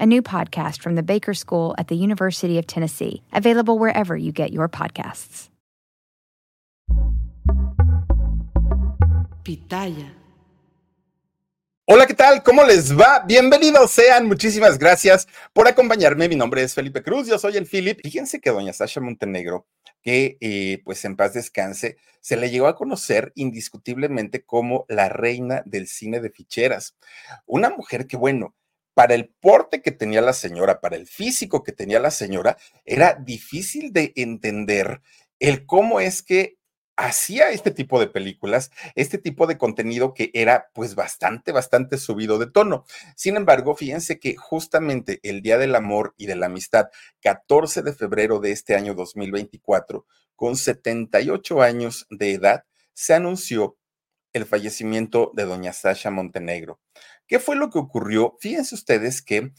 a new podcast from the Baker School at the University of Tennessee, available wherever you get your podcasts. Pitaya. Hola, ¿qué tal? ¿Cómo les va? Bienvenidos sean. Muchísimas gracias por acompañarme. Mi nombre es Felipe Cruz, yo soy el Philip. Fíjense que doña Sasha Montenegro, que eh, pues en paz descanse, se le llegó a conocer indiscutiblemente como la reina del cine de ficheras. Una mujer que, bueno, para el porte que tenía la señora, para el físico que tenía la señora, era difícil de entender el cómo es que hacía este tipo de películas, este tipo de contenido que era pues bastante, bastante subido de tono. Sin embargo, fíjense que justamente el Día del Amor y de la Amistad, 14 de febrero de este año 2024, con 78 años de edad, se anunció el fallecimiento de doña Sasha Montenegro. ¿Qué fue lo que ocurrió? Fíjense ustedes que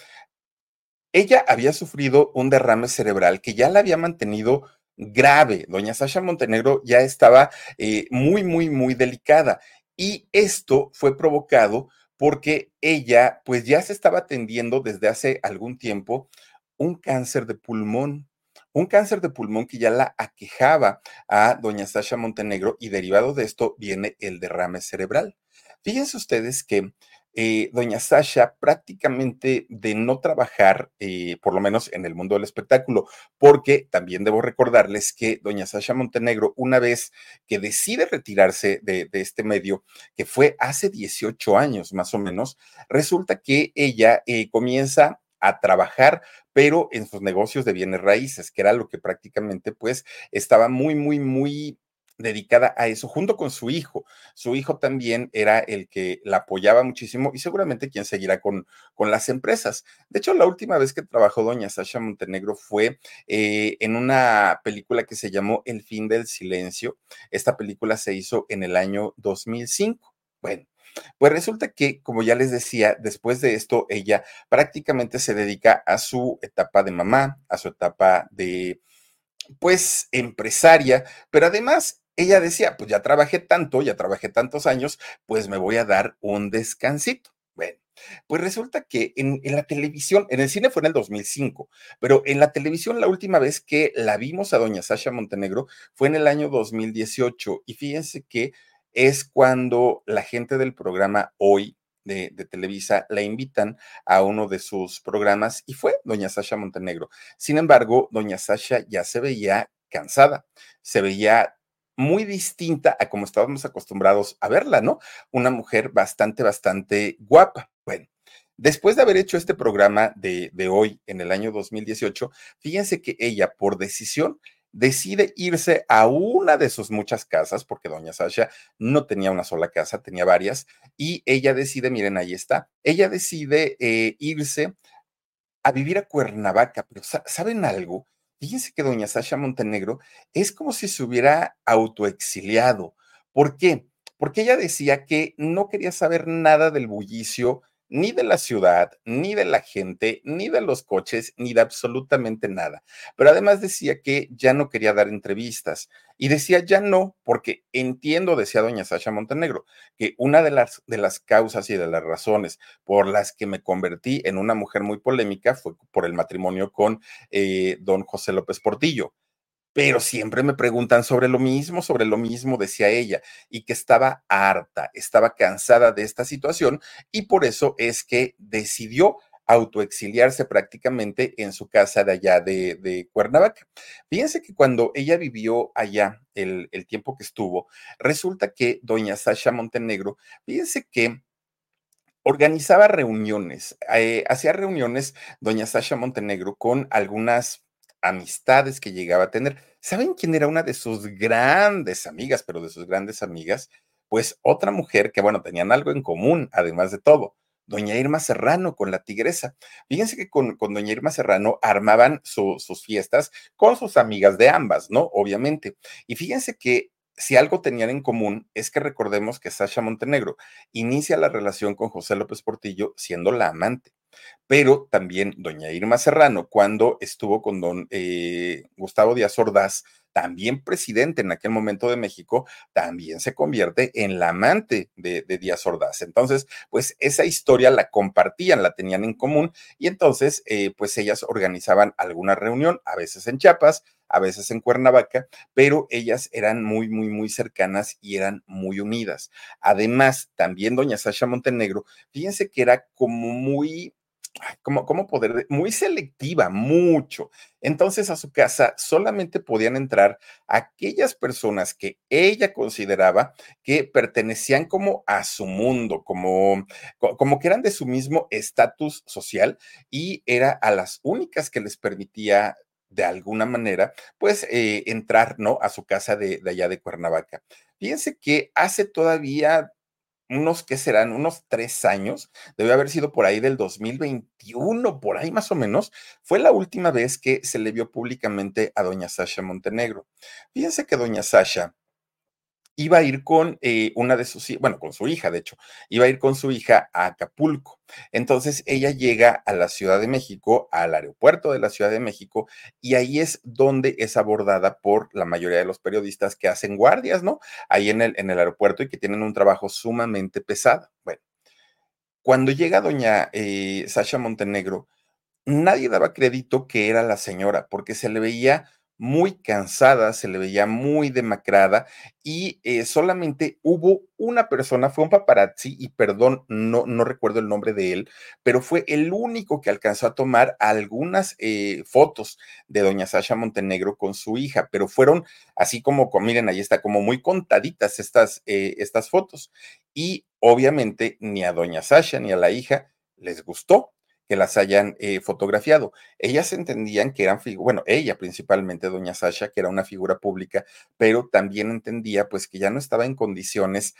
ella había sufrido un derrame cerebral que ya la había mantenido grave. Doña Sasha Montenegro ya estaba eh, muy, muy, muy delicada. Y esto fue provocado porque ella, pues ya se estaba atendiendo desde hace algún tiempo un cáncer de pulmón un cáncer de pulmón que ya la aquejaba a doña Sasha Montenegro y derivado de esto viene el derrame cerebral. Fíjense ustedes que eh, doña Sasha prácticamente de no trabajar, eh, por lo menos en el mundo del espectáculo, porque también debo recordarles que doña Sasha Montenegro, una vez que decide retirarse de, este medio, que fue hace 18 años más o menos, resulta que ella eh, comienza a trabajar, pero en sus negocios de bienes raíces, que era lo que prácticamente pues estaba muy, muy, muy dedicada a eso, junto con su hijo. Su hijo también era el que la apoyaba muchísimo y seguramente quien seguirá con, con las empresas. De hecho, la última vez que trabajó doña Sasha Montenegro fue eh, en una película que se llamó El fin del silencio. Esta película se hizo en el año 2005. Bueno, pues resulta que, como ya les decía, después de esto, ella prácticamente se dedica a su etapa de mamá, a su etapa de, pues, empresaria, pero además ella decía, pues ya trabajé tanto, ya trabajé tantos años, pues me voy a dar un descansito. Bueno, pues resulta que en, la televisión, en el cine fue en el 2005, pero en la televisión la última vez que la vimos a doña Sasha Montenegro fue en el año 2018 y fíjense que es cuando la gente del programa Hoy de, Televisa la invitan a uno de sus programas y fue doña Sasha Montenegro. Sin embargo, doña Sasha ya se veía cansada, se veía muy distinta a como estábamos acostumbrados a verla, ¿no? Una mujer bastante, bastante guapa. Bueno, después de haber hecho este programa de, de hoy en el año 2018, fíjense que ella, por decisión, decide irse a una de sus muchas casas, porque doña Sasha no tenía una sola casa, tenía varias, y ella decide, miren, ahí está, ella decide eh, irse a vivir a Cuernavaca, pero ¿saben algo? Fíjense que doña Sasha Montenegro es como si se hubiera autoexiliado. ¿Por qué? Porque ella decía que no quería saber nada del bullicio ni de la ciudad, ni de la gente, ni de los coches, ni de absolutamente nada. Pero además decía que ya no quería dar entrevistas y decía ya no, porque entiendo, decía doña Sasha Montenegro, que una de las, de las causas y de las razones por las que me convertí en una mujer muy polémica fue por el matrimonio con eh, don José López Portillo pero siempre me preguntan sobre lo mismo, sobre lo mismo, decía ella, y que estaba harta, estaba cansada de esta situación y por eso es que decidió autoexiliarse prácticamente en su casa de allá de, Cuernavaca. Fíjense que cuando ella vivió allá el, tiempo que estuvo, resulta que doña Sasha Montenegro, fíjense que organizaba reuniones, eh, hacía reuniones doña Sasha Montenegro con algunas amistades que llegaba a tener. ¿Saben quién era una de sus grandes amigas, pero de sus grandes amigas? Pues otra mujer que, bueno, tenían algo en común, además de todo. Doña Irma Serrano con la tigresa. Fíjense que con, con Doña Irma Serrano armaban sus fiestas con sus amigas de ambas, ¿no? Obviamente. Y fíjense que si algo tenían en común es que recordemos que Sasha Montenegro inicia la relación con José López Portillo siendo la amante, pero también doña Irma Serrano, cuando estuvo con don eh, Gustavo Díaz Ordaz, también presidente en aquel momento de México, también se convierte en la amante de, Díaz Ordaz. Entonces, pues esa historia la compartían, la tenían en común y entonces, eh, pues ellas organizaban alguna reunión, a veces en Chiapas, a veces en Cuernavaca, pero ellas eran muy, muy, muy cercanas y eran muy unidas. Además, también doña Sasha Montenegro, fíjense que era como muy ¿cómo, ¿cómo, poder? Muy selectiva, mucho. Entonces a su casa solamente podían entrar aquellas personas que ella consideraba que pertenecían como a su mundo, como, como que eran de su mismo estatus social y era a las únicas que les permitía de alguna manera, pues eh, entrar, ¿no? A su casa de, de allá de Cuernavaca. Fíjense que hace todavía unos, ¿qué serán? Unos tres años, debe haber sido por ahí del 2021, por ahí más o menos, fue la última vez que se le vio públicamente a doña Sasha Montenegro. Fíjense que doña Sasha iba a ir con eh, una de sus, bueno, con su hija, de hecho, iba a ir con su hija a Acapulco. Entonces ella llega a la Ciudad de México, al aeropuerto de la Ciudad de México, y ahí es donde es abordada por la mayoría de los periodistas que hacen guardias, ¿no? Ahí en el, en el aeropuerto y que tienen un trabajo sumamente pesado. Bueno, cuando llega doña eh, Sasha Montenegro, nadie daba crédito que era la señora, porque se le veía muy cansada, se le veía muy demacrada y eh, solamente hubo una persona, fue un paparazzi y perdón, no, no recuerdo el nombre de él, pero fue el único que alcanzó a tomar algunas eh, fotos de doña Sasha Montenegro con su hija, pero fueron así como, miren, ahí está, como muy contaditas estas, eh, estas fotos. Y obviamente ni a doña Sasha ni a la hija les gustó que las hayan eh, fotografiado. Ellas entendían que eran, bueno, ella principalmente, doña Sasha, que era una figura pública, pero también entendía pues que ya no estaba en condiciones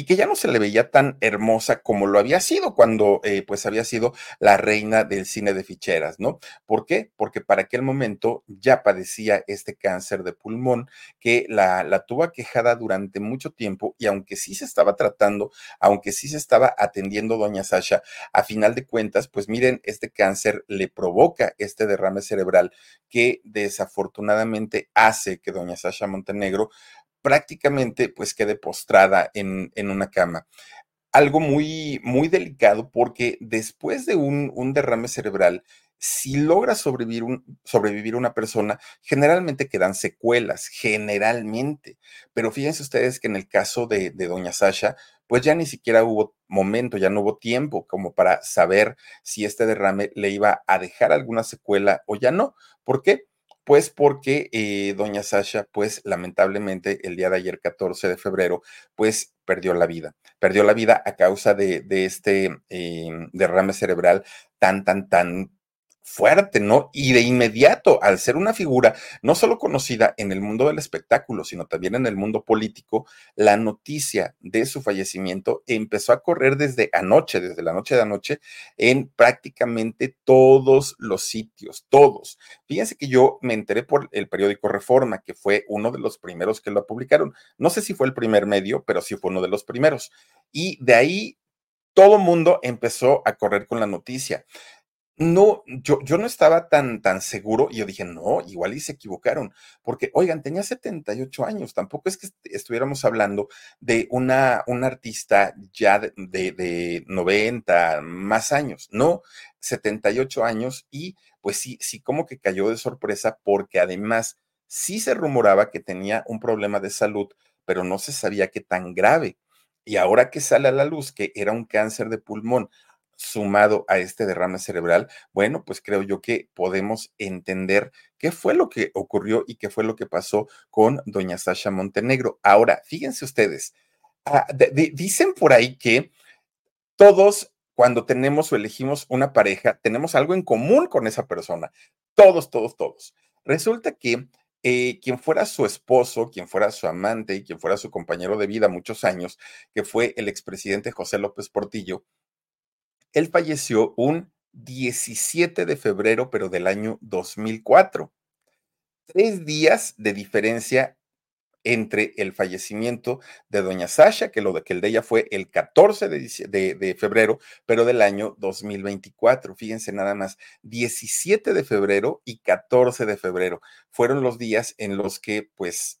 y que ya no se le veía tan hermosa como lo había sido cuando eh, pues había sido la reina del cine de ficheras, ¿no? ¿Por qué? Porque para aquel momento ya padecía este cáncer de pulmón que la, la tuvo aquejada durante mucho tiempo y aunque sí se estaba tratando, aunque sí se estaba atendiendo doña Sasha, a final de cuentas, pues miren, este cáncer le provoca este derrame cerebral que desafortunadamente hace que doña Sasha Montenegro prácticamente pues quede postrada en, en una cama algo muy, muy delicado porque después de un, derrame cerebral, si logra sobrevivir, sobrevivir, una persona, generalmente quedan secuelas, generalmente. Pero fíjense ustedes que en el caso de, de doña Sasha, pues ya ni siquiera hubo momento, ya no hubo tiempo como para saber si este derrame le iba a dejar alguna secuela o ya no. ¿Por qué? Pues porque eh, doña Sasha, pues lamentablemente el día de ayer, 14 de febrero, pues perdió la vida. Perdió la vida a causa de, de este eh, derrame cerebral tan, tan, tan fuerte, ¿no? Y de inmediato, al ser una figura no solo conocida en el mundo del espectáculo, sino también en el mundo político, la noticia de su fallecimiento empezó a correr desde anoche, desde la noche de anoche, en prácticamente todos los sitios, todos. Fíjense que yo me enteré por el periódico Reforma, que fue uno de los primeros que lo publicaron. No sé si fue el primer medio, pero sí fue uno de los primeros. Y de ahí todo mundo empezó a correr con la noticia. No, yo, yo no estaba tan, tan seguro y yo dije, no, igual y se equivocaron, porque, oigan, tenía 78 años, tampoco es que estuviéramos hablando de una, una artista ya de, de, de 90 más años, no, 78 años y pues sí, sí como que cayó de sorpresa porque además sí se rumoraba que tenía un problema de salud, pero no se sabía qué tan grave. Y ahora que sale a la luz que era un cáncer de pulmón, sumado a este derrame cerebral, bueno, pues creo yo que podemos entender qué fue lo que ocurrió y qué fue lo que pasó con doña Sasha Montenegro. Ahora, fíjense ustedes, ah, dicen por ahí que todos cuando tenemos o elegimos una pareja, tenemos algo en común con esa persona. Todos, todos, todos. Resulta que eh, quien fuera su esposo, quien fuera su amante y quien fuera su compañero de vida muchos años, que fue el expresidente José López Portillo, él falleció un 17 de febrero, pero del año 2004. Tres días de diferencia entre el fallecimiento de doña Sasha, que lo de que el de ella fue el 14 de, de, febrero, pero del año 2024. Fíjense nada más, 17 de febrero y 14 de febrero fueron los días en los que, pues...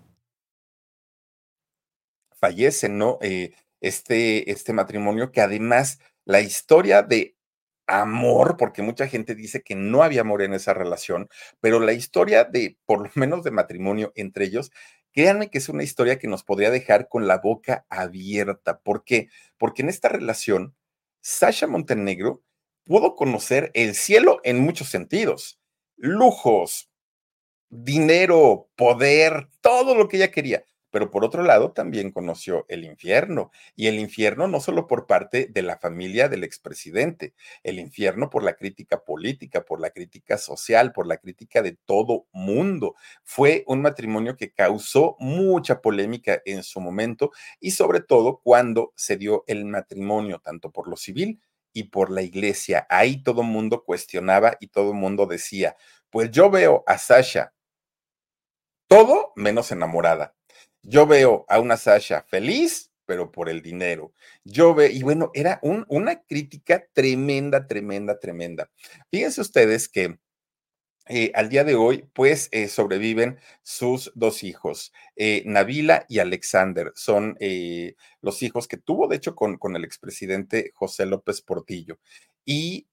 Fallece, ¿no? Eh, este, este matrimonio que además la historia de amor, porque mucha gente dice que no había amor en esa relación, pero la historia de, por lo menos de matrimonio entre ellos, créanme que es una historia que nos podría dejar con la boca abierta. ¿Por qué? Porque en esta relación, Sasha Montenegro pudo conocer el cielo en muchos sentidos. Lujos, dinero, poder, todo lo que ella quería pero por otro lado también conoció el infierno, y el infierno no solo por parte de la familia del expresidente, el infierno por la crítica política, por la crítica social, por la crítica de todo mundo. Fue un matrimonio que causó mucha polémica en su momento y sobre todo cuando se dio el matrimonio, tanto por lo civil y por la iglesia. Ahí todo mundo cuestionaba y todo mundo decía, pues yo veo a Sasha todo menos enamorada yo veo a una Sasha feliz, pero por el dinero. Yo veo, y bueno, era un, una crítica tremenda, tremenda, tremenda. Fíjense ustedes que eh, al día de hoy, pues eh, sobreviven sus dos hijos, eh, Navila y Alexander. Son los hijos que tuvo, de hecho, con, con el expresidente José López Portillo. Y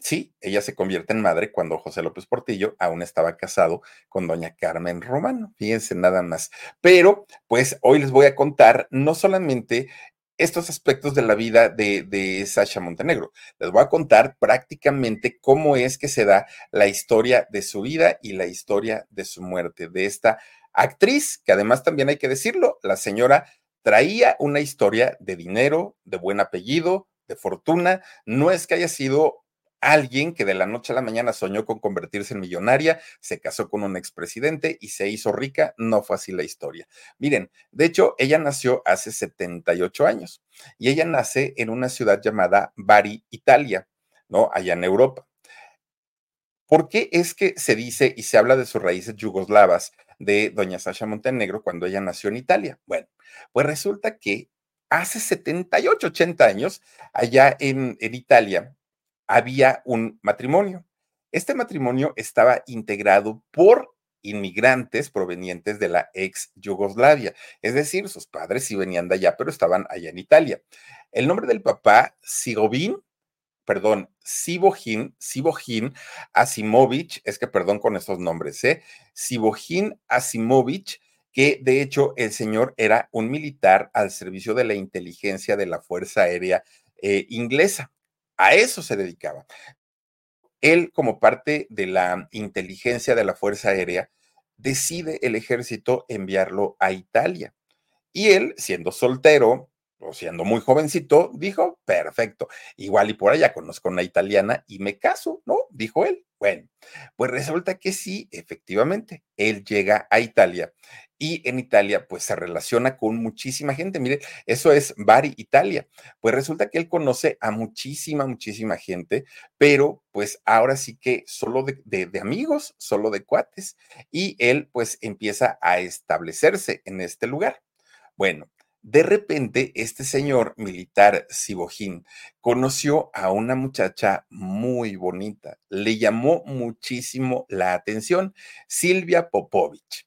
Sí, ella se convierte en madre cuando José López Portillo aún estaba casado con doña Carmen Romano. Fíjense nada más. Pero, pues hoy les voy a contar no solamente estos aspectos de la vida de, de, Sasha Montenegro. Les voy a contar prácticamente cómo es que se da la historia de su vida y la historia de su muerte, de esta actriz, que además también hay que decirlo, la señora traía una historia de dinero, de buen apellido, de fortuna. No es que haya sido alguien que de la noche a la mañana soñó con convertirse en millonaria, se casó con un expresidente y se hizo rica, no fue así la historia. Miren, de hecho, ella nació hace 78 años y ella nace en una ciudad llamada Bari, Italia, ¿no? Allá en Europa. ¿Por qué es que se dice y se habla de sus raíces yugoslavas de doña Sasha Montenegro cuando ella nació en Italia? Bueno, pues resulta que hace 78, 80 años, allá en, en Italia, había un matrimonio. Este matrimonio estaba integrado por inmigrantes provenientes de la ex Yugoslavia, es decir, sus padres sí venían de allá, pero estaban allá en Italia. El nombre del papá, Sigovin, perdón, Sibojin, Sibojin Asimovich, es que perdón con estos nombres, ¿eh? Sibojin Asimovich, que de hecho el señor era un militar al servicio de la inteligencia de la Fuerza Aérea eh, inglesa. A eso se dedicaba. Él, como parte de la inteligencia de la Fuerza Aérea, decide el ejército enviarlo a Italia. Y él, siendo soltero, o siendo muy jovencito, dijo, perfecto, igual y por allá conozco una italiana y me caso, ¿no? Dijo él. Bueno, pues resulta que sí, efectivamente, él llega a Italia y en Italia pues se relaciona con muchísima gente. Mire, eso es Bari, Italia. Pues resulta que él conoce a muchísima, muchísima gente, pero pues ahora sí que solo de, amigos, solo de cuates. Y él pues empieza a establecerse en este lugar. Bueno, de repente este señor militar Sibojín conoció a una muchacha muy bonita, le llamó muchísimo la atención, Silvia Popovich.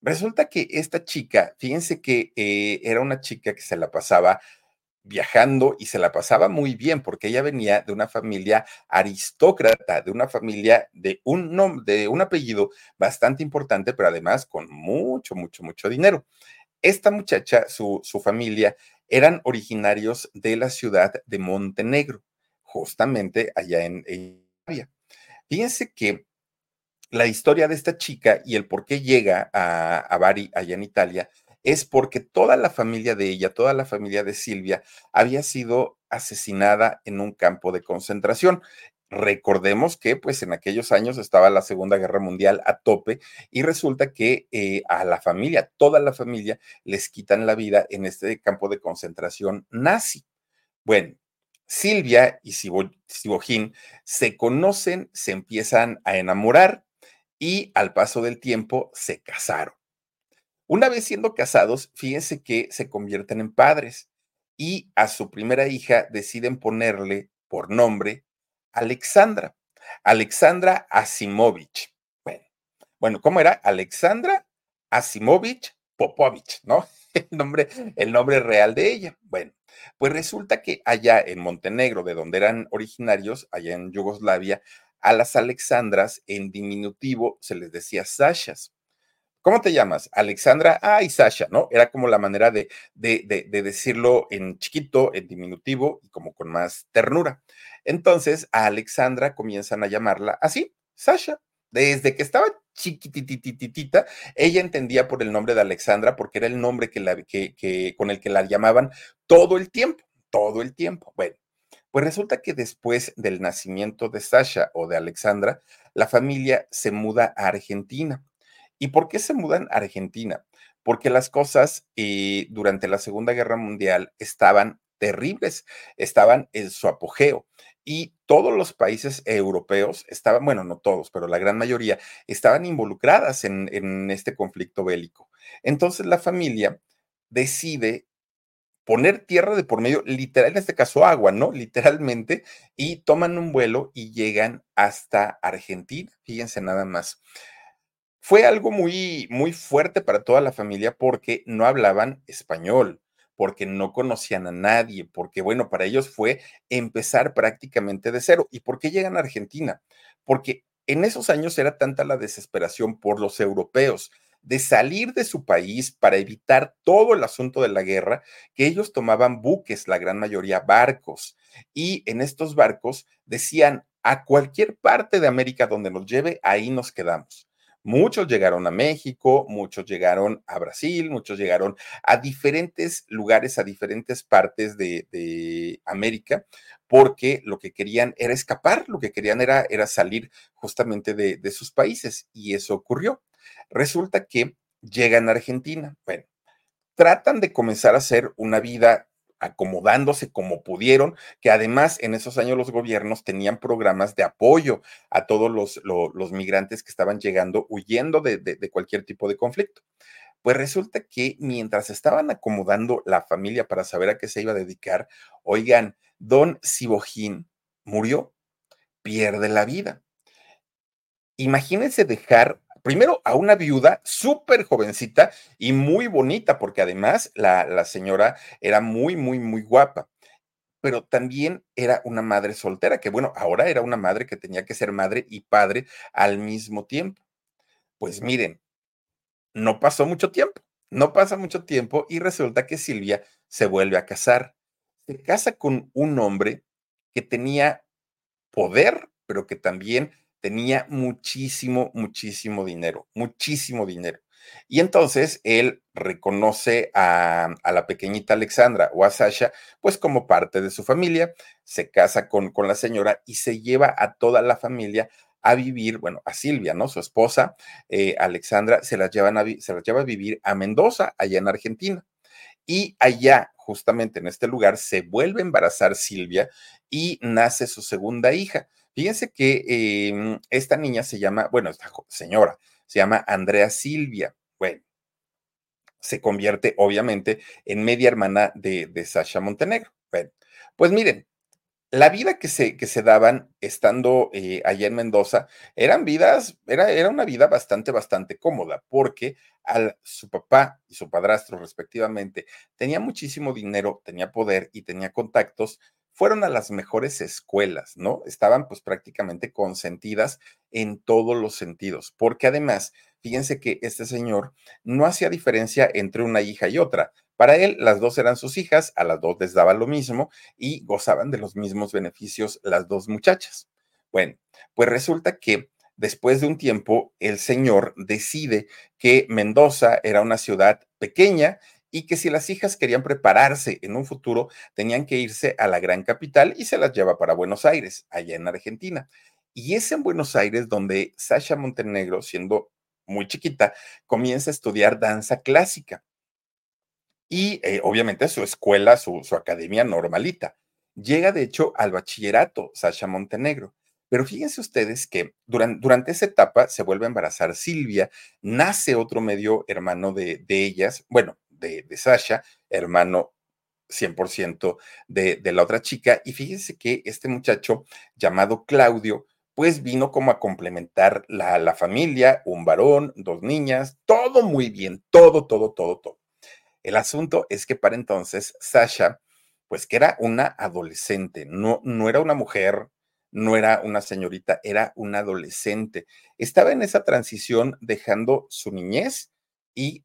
Resulta que esta chica, fíjense que eh, era una chica que se la pasaba viajando y se la pasaba muy bien porque ella venía de una familia aristócrata, de una familia de un nombre, de un apellido bastante importante, pero además con mucho, mucho, mucho dinero. Esta muchacha, su, familia, eran originarios de la ciudad de Montenegro, justamente allá en Italia. Fíjense que la historia de esta chica y el por qué llega a, a Bari, allá en Italia, es porque toda la familia de ella, toda la familia de Silvia, había sido asesinada en un campo de concentración. Recordemos que pues en aquellos años estaba la Segunda Guerra Mundial a tope y resulta que eh, a la familia, toda la familia, les quitan la vida en este campo de concentración nazi. Bueno, Silvia y Sibojín se conocen, se empiezan a enamorar y al paso del tiempo se casaron. Una vez siendo casados, fíjense que se convierten en padres y a su primera hija deciden ponerle por nombre Alexandra. Alexandra Asimovich. Bueno, bueno, ¿cómo era? Alexandra Asimovich Popovich, ¿no? El nombre, el nombre real de ella. Bueno, pues resulta que allá en Montenegro, de donde eran originarios, allá en Yugoslavia, a las Alexandras en diminutivo se les decía Sashas. ¿Cómo te llamas? Alexandra, ah, y Sasha, ¿no? Era como la manera de, de, de, decirlo en chiquito, en diminutivo y como con más ternura. Entonces, a Alexandra comienzan a llamarla así, Sasha. Desde que estaba chiquititititita, ella entendía por el nombre de Alexandra porque era el nombre que la, que, con el que la llamaban todo el tiempo, todo el tiempo. Bueno, pues resulta que después del nacimiento de Sasha o de Alexandra, la familia se muda a Argentina ¿Y por qué se mudan a Argentina? Porque las cosas eh, durante la Segunda Guerra Mundial estaban terribles, estaban en su apogeo y todos los países europeos estaban, bueno, no todos, pero la gran mayoría estaban involucradas en, en este conflicto bélico. Entonces la familia decide poner tierra de por medio, literal, en este caso agua, ¿no? Literalmente, y toman un vuelo y llegan hasta Argentina, fíjense nada más. Fue algo muy, muy fuerte para toda la familia porque no hablaban español, porque no conocían a nadie, porque bueno, para ellos fue empezar prácticamente de cero. ¿Y por qué llegan a Argentina? Porque en esos años era tanta la desesperación por los europeos de salir de su país para evitar todo el asunto de la guerra, que ellos tomaban buques, la gran mayoría barcos, y en estos barcos decían, a cualquier parte de América donde nos lleve, ahí nos quedamos. Muchos llegaron a México, muchos llegaron a Brasil, muchos llegaron a diferentes lugares, a diferentes partes de, América, porque lo que querían era escapar, lo que querían era, era salir justamente de, de sus países y eso ocurrió. Resulta que llegan a Argentina. Bueno, tratan de comenzar a hacer una vida acomodándose como pudieron, que además en esos años los gobiernos tenían programas de apoyo a todos los, migrantes que estaban llegando huyendo de, de, cualquier tipo de conflicto. Pues resulta que mientras estaban acomodando la familia para saber a qué se iba a dedicar, oigan, don Sibojín murió, pierde la vida. Imagínense dejar primero a una viuda súper jovencita y muy bonita, porque además la, la señora era muy, muy, muy guapa pero también era una madre soltera, que bueno, ahora era una madre que tenía que ser madre y padre al mismo tiempo. Pues miren, no pasó mucho tiempo, no pasa mucho tiempo y resulta que Silvia se vuelve a casar. Se casa con un hombre que tenía poder, pero que también tenía muchísimo, muchísimo dinero, muchísimo dinero. Y entonces él reconoce a, la pequeñita Alexandra o a Sasha, pues como parte de su familia, se casa con, con la señora y se lleva a toda la familia a vivir, bueno, a Silvia, ¿no? Su esposa, eh, Alexandra, se las, llevan a, se las lleva a vivir a Mendoza, allá en Argentina. Y allá, justamente en este lugar, se vuelve a embarazar Silvia y nace su segunda hija. Fíjense que em, esta niña se llama, bueno, esta señora se llama Andrea Silvia. Bueno, se convierte obviamente en media hermana de, de Sasha Montenegro. Bueno, pues miren, la vida que se, que se daban estando eh, allá en Mendoza eran vidas, era, era una vida bastante, bastante cómoda, porque al, su papá y su padrastro respectivamente tenía muchísimo dinero, tenía poder y tenía contactos, fueron a las mejores escuelas, ¿no? Estaban pues prácticamente consentidas en todos los sentidos, porque además, fíjense que este señor no hacía diferencia entre una hija y otra. Para él, las dos eran sus hijas, a las dos les daba lo mismo y gozaban de los mismos beneficios las dos muchachas. Bueno, pues resulta que después de un tiempo, el señor decide que Mendoza era una ciudad pequeña y que si las hijas querían prepararse en un futuro, tenían que irse a la gran capital y se las lleva para Buenos Aires, allá en Argentina. Y es en Buenos Aires donde Sasha Montenegro, siendo muy chiquita, comienza a estudiar danza clásica y eh, obviamente su escuela, su, academia normalita. Llega de hecho al bachillerato Sasha Montenegro. Pero fíjense ustedes que durante, durante, esa etapa se vuelve a embarazar Silvia, nace otro medio hermano de, ellas, bueno, de, Sasha, hermano 100% de, de la otra chica, y fíjense que este muchacho llamado Claudio, pues vino como a complementar la, la familia, un varón, dos niñas, todo muy bien, todo, todo, todo, todo. El asunto es que para entonces Sasha, pues que era una adolescente, no, no era una mujer, no era una señorita, era una adolescente. Estaba en esa transición dejando su niñez y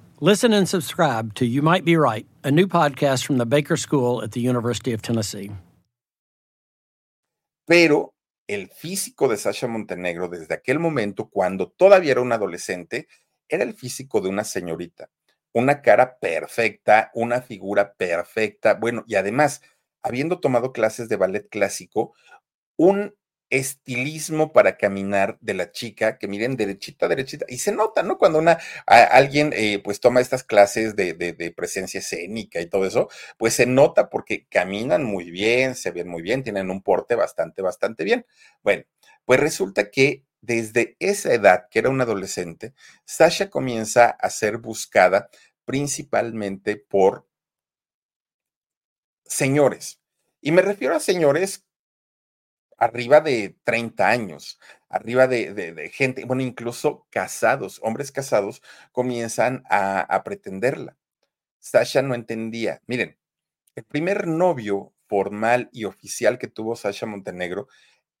Listen and subscribe to You Might Be Right, a new podcast from the Baker School at the University of Tennessee. Pero el físico de Sasha Montenegro desde aquel momento, cuando todavía era un adolescente, era el físico de una señorita, una cara perfecta, una figura perfecta, bueno, y además, habiendo tomado clases de ballet clásico, un estilismo para caminar de la chica, que miren derechita, derechita, y se nota, ¿no? Cuando una, alguien eh, pues toma estas clases de, de, presencia escénica y todo eso, pues se nota porque caminan muy bien, se ven muy bien, tienen un porte bastante, bastante bien. Bueno, pues resulta que desde esa edad, que era una adolescente, Sasha comienza a ser buscada principalmente por señores. Y me refiero a señores arriba de 30 años, arriba de, gente, bueno, incluso casados, hombres casados, comienzan a, a pretenderla. Sasha no entendía. Miren, el primer novio formal y oficial que tuvo Sasha Montenegro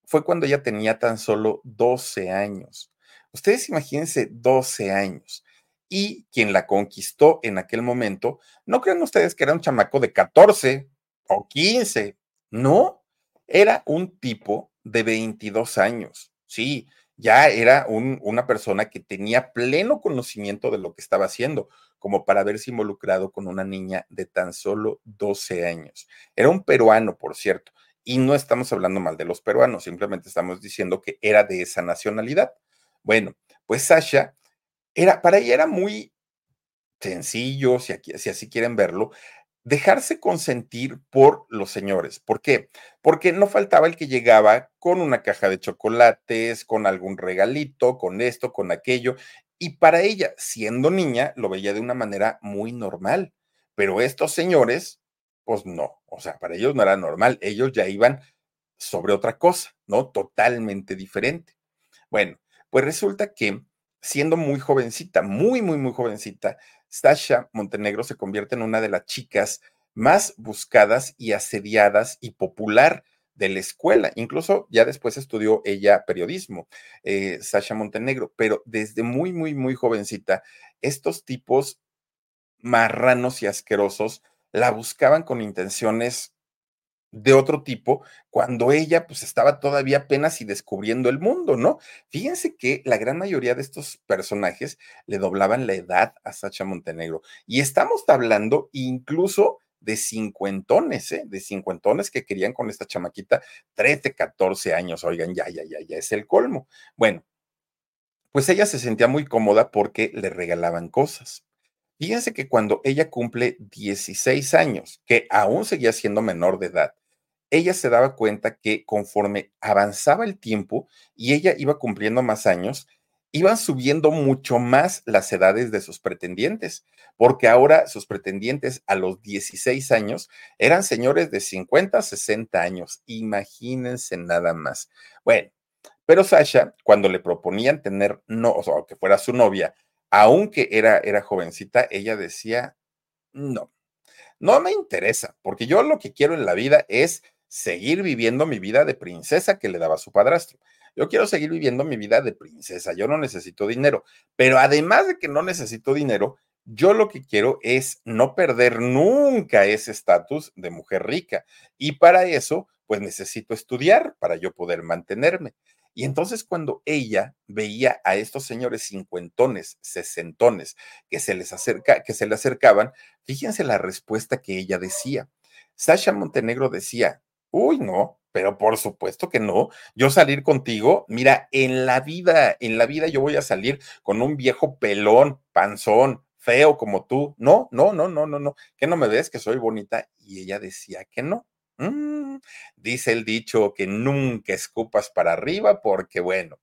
fue cuando ella tenía tan solo 12 años. Ustedes imagínense 12 años. Y quien la conquistó en aquel momento, no crean ustedes que era un chamaco de 14 o 15, no, era un tipo de 22 años. Sí, ya era una persona que tenía pleno conocimiento de lo que estaba haciendo, como para haberse involucrado con una niña de tan solo 12 años. Era un peruano, por cierto, y no estamos hablando mal de los peruanos, simplemente estamos diciendo que era de esa nacionalidad. Bueno, pues Sasha era, para ella era muy sencillo, si, si así quieren verlo, dejarse consentir por los señores. ¿Por qué? Porque no faltaba el que llegaba con una caja de chocolates, con algún regalito, con esto, con aquello. Y para ella, siendo niña, lo veía de una manera muy normal. Pero estos señores pues no, o sea, para ellos no era normal, ellos ya iban sobre otra cosa, ¿no? Totalmente diferente. Bueno, pues resulta que siendo muy jovencita, muy, muy, muy jovencita, Sasha Montenegro se convierte en una de las chicas más buscadas y asediadas y popular de la escuela. Incluso ya después estudió ella periodismo, eh, Sasha Montenegro, pero desde muy, muy, muy jovencita, estos tipos marranos y asquerosos la buscaban con intenciones de otro tipo cuando ella pues estaba todavía apenas y descubriendo el mundo, ¿no? Fíjense que la gran mayoría de estos personajes le doblaban la edad a Sacha Montenegro y estamos hablando incluso de cincuentones, ¿eh? de cincuentones que querían con esta chamaquita 13, 14 años. Oigan, ya, ya, ya, ya es el colmo. Bueno, pues ella se sentía muy cómoda porque le regalaban cosas. Fíjense que cuando ella cumple 16 años, que aún seguía siendo menor de edad, ella se daba cuenta que conforme avanzaba el tiempo y ella iba cumpliendo más años, iban subiendo mucho más las edades de sus pretendientes, porque ahora sus pretendientes a los 16 años eran señores de 50, 60 años. Imagínense nada más. Bueno, pero Sasha, cuando le proponían tener, no, o sea, que fuera su novia, aunque era, era jovencita, ella decía, no, no me interesa, porque yo lo que quiero en la vida es seguir viviendo mi vida de princesa que le daba su padrastro. Yo quiero seguir viviendo mi vida de princesa, yo no necesito dinero, pero además de que no necesito dinero, yo lo que quiero es no perder nunca ese estatus de mujer rica y para eso, pues necesito estudiar para yo poder mantenerme. Y entonces cuando ella veía a estos señores cincuentones, sesentones, que se les acerca, que se le acercaban, fíjense la respuesta que ella decía. Sasha Montenegro decía, uy, no, pero por supuesto que no. Yo salir contigo, mira, en la vida, en la vida yo voy a salir con un viejo pelón, panzón, feo como tú. No, no, no, no, no, no. Que no me ves que soy bonita. Y ella decía que no. Mm, dice el dicho que nunca escupas para arriba porque, bueno,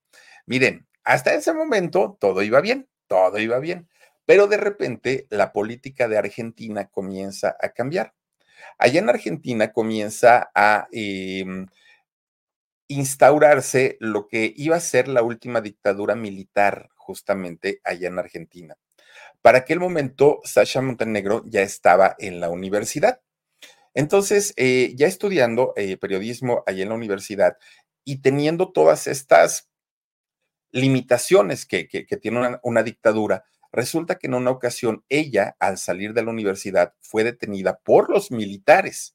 miren, hasta ese momento todo iba bien, todo iba bien. Pero de repente la política de Argentina comienza a cambiar. Allá en Argentina comienza a em, instaurarse lo que iba a ser la última dictadura militar justamente allá en Argentina. Para aquel momento, Sasha Montenegro ya estaba en la universidad. Entonces, eh, ya estudiando eh, periodismo allá en la universidad y teniendo todas estas limitaciones que, tiene una dictadura, Resulta que en una ocasión ella, al salir de la universidad, fue detenida por los militares.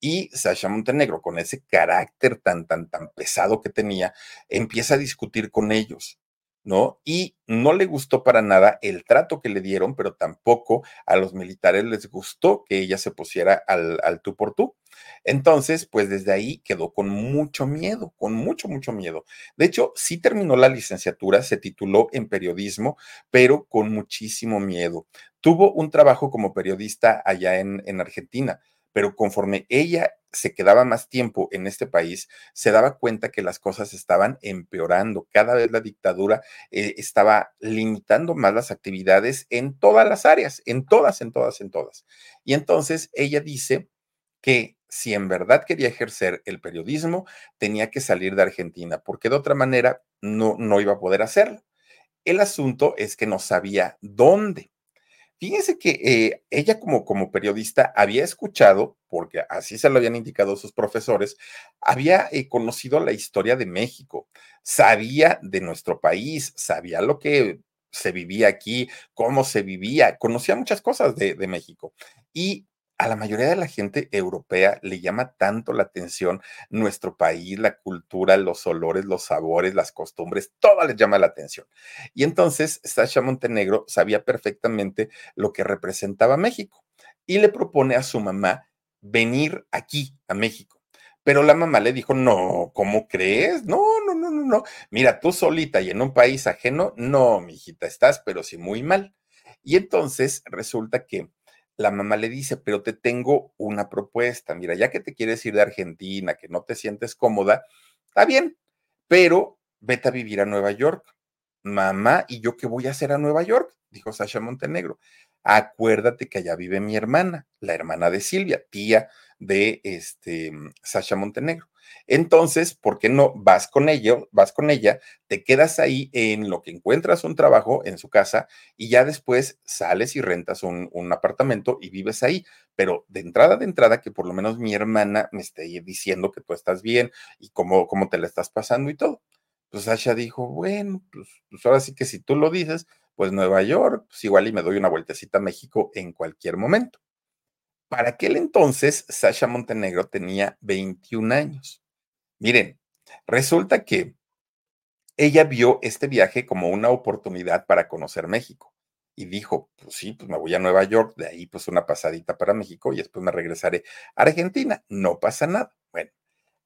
Y Sasha Montenegro, con ese carácter tan, tan, tan pesado que tenía, empieza a discutir con ellos. ¿No? Y no le gustó para nada el trato que le dieron, pero tampoco a los militares les gustó que ella se pusiera al, al tú por tú. Entonces, pues desde ahí quedó con mucho miedo, con mucho, mucho miedo. De hecho, sí terminó la licenciatura, se tituló en periodismo, pero con muchísimo miedo. Tuvo un trabajo como periodista allá en, en Argentina pero conforme ella se quedaba más tiempo en este país, se daba cuenta que las cosas estaban empeorando. Cada vez la dictadura eh, estaba limitando más las actividades en todas las áreas, en todas, en todas, en todas. Y entonces ella dice que si en verdad quería ejercer el periodismo, tenía que salir de Argentina, porque de otra manera no, no iba a poder hacerlo. El asunto es que no sabía dónde. Fíjense que eh, ella como, como periodista había escuchado, porque así se lo habían indicado sus profesores, había eh, conocido la historia de México, sabía de nuestro país, sabía lo que se vivía aquí, cómo se vivía, conocía muchas cosas de, de México. Y a la mayoría de la gente europea le llama tanto la atención nuestro país, la cultura, los olores, los sabores, las costumbres, todo les llama la atención. Y entonces Sasha Montenegro sabía perfectamente lo que representaba México y le propone a su mamá venir aquí, a México. Pero la mamá le dijo, no, ¿cómo crees? No, no, no, no, no. Mira, tú solita y en un país ajeno, no, mi hijita, estás, pero sí muy mal. Y entonces resulta que la mamá le dice, pero te tengo una propuesta. Mira, ya que te quieres ir de Argentina, que no te sientes cómoda, está bien, pero vete a vivir a Nueva York. Mamá, ¿y yo qué voy a hacer a Nueva York? Dijo Sasha Montenegro. Acuérdate que allá vive mi hermana, la hermana de Silvia, tía de este, Sasha Montenegro. Entonces, ¿por qué no vas con ello, vas con ella, te quedas ahí en lo que encuentras un trabajo en su casa y ya después sales y rentas un, apartamento y vives ahí? Pero de entrada, de entrada, que por lo menos mi hermana me esté diciendo que tú estás bien y cómo, cómo te la estás pasando y todo. Pues Sasha dijo, bueno, pues, pues ahora sí que si tú lo dices, pues Nueva York, pues igual y me doy una vueltecita a México en cualquier momento. Para aquel entonces, Sasha Montenegro tenía 21 años. Miren, resulta que ella vio este viaje como una oportunidad para conocer México. y dijo, pues sí, pues me voy a Nueva York, de ahí pues una pasadita para México y después me regresaré a Argentina. No pasa nada. Bueno,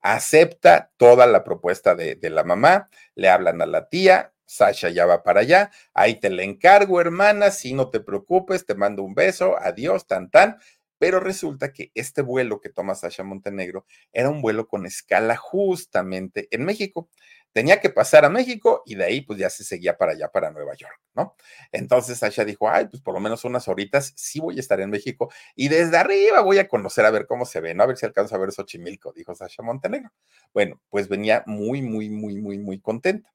acepta toda la propuesta de, de la mamá, le hablan a la tía, Sasha ya va para allá, ahí te la encargo, hermana, si no te preocupes, te mando un beso, adiós, tan tan. Pero resulta que este vuelo que toma Sasha Montenegro era un vuelo con escala justamente en México tenía que pasar a México y de ahí pues ya se seguía para allá, para Nueva York, ¿no? Entonces Sasha dijo, ay, pues por lo menos unas horitas sí voy a estar en México y desde arriba voy a conocer a ver cómo se ve, ¿no? A ver si alcanzo a ver Xochimilco, dijo Sasha Montenegro. Bueno, pues venía muy, muy, muy, muy, muy contenta.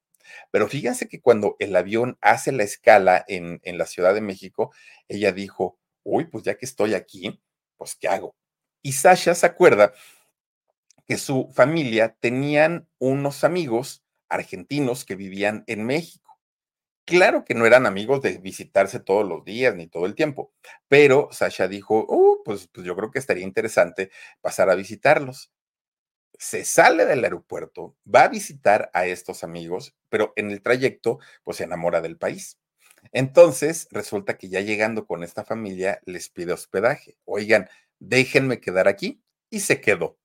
Pero fíjense que cuando el avión hace la escala en, en la Ciudad de México, ella dijo, uy, pues ya que estoy aquí, pues ¿qué hago? Y Sasha se acuerda que su familia tenían unos amigos argentinos que vivían en México. Claro que no eran amigos de visitarse todos los días ni todo el tiempo, pero Sasha dijo, oh, pues, pues yo creo que estaría interesante pasar a visitarlos. Se sale del aeropuerto, va a visitar a estos amigos, pero en el trayecto, pues se enamora del país. Entonces, resulta que ya llegando con esta familia, les pide hospedaje. Oigan, déjenme quedar aquí. Y se quedó.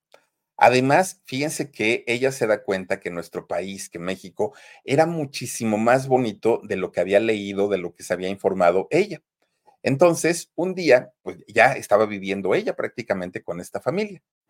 Además, fíjense que ella se da cuenta que nuestro país, que México, era muchísimo más bonito de lo que había leído, de lo que se había informado ella. Entonces, un día, pues ya estaba viviendo ella prácticamente con esta familia.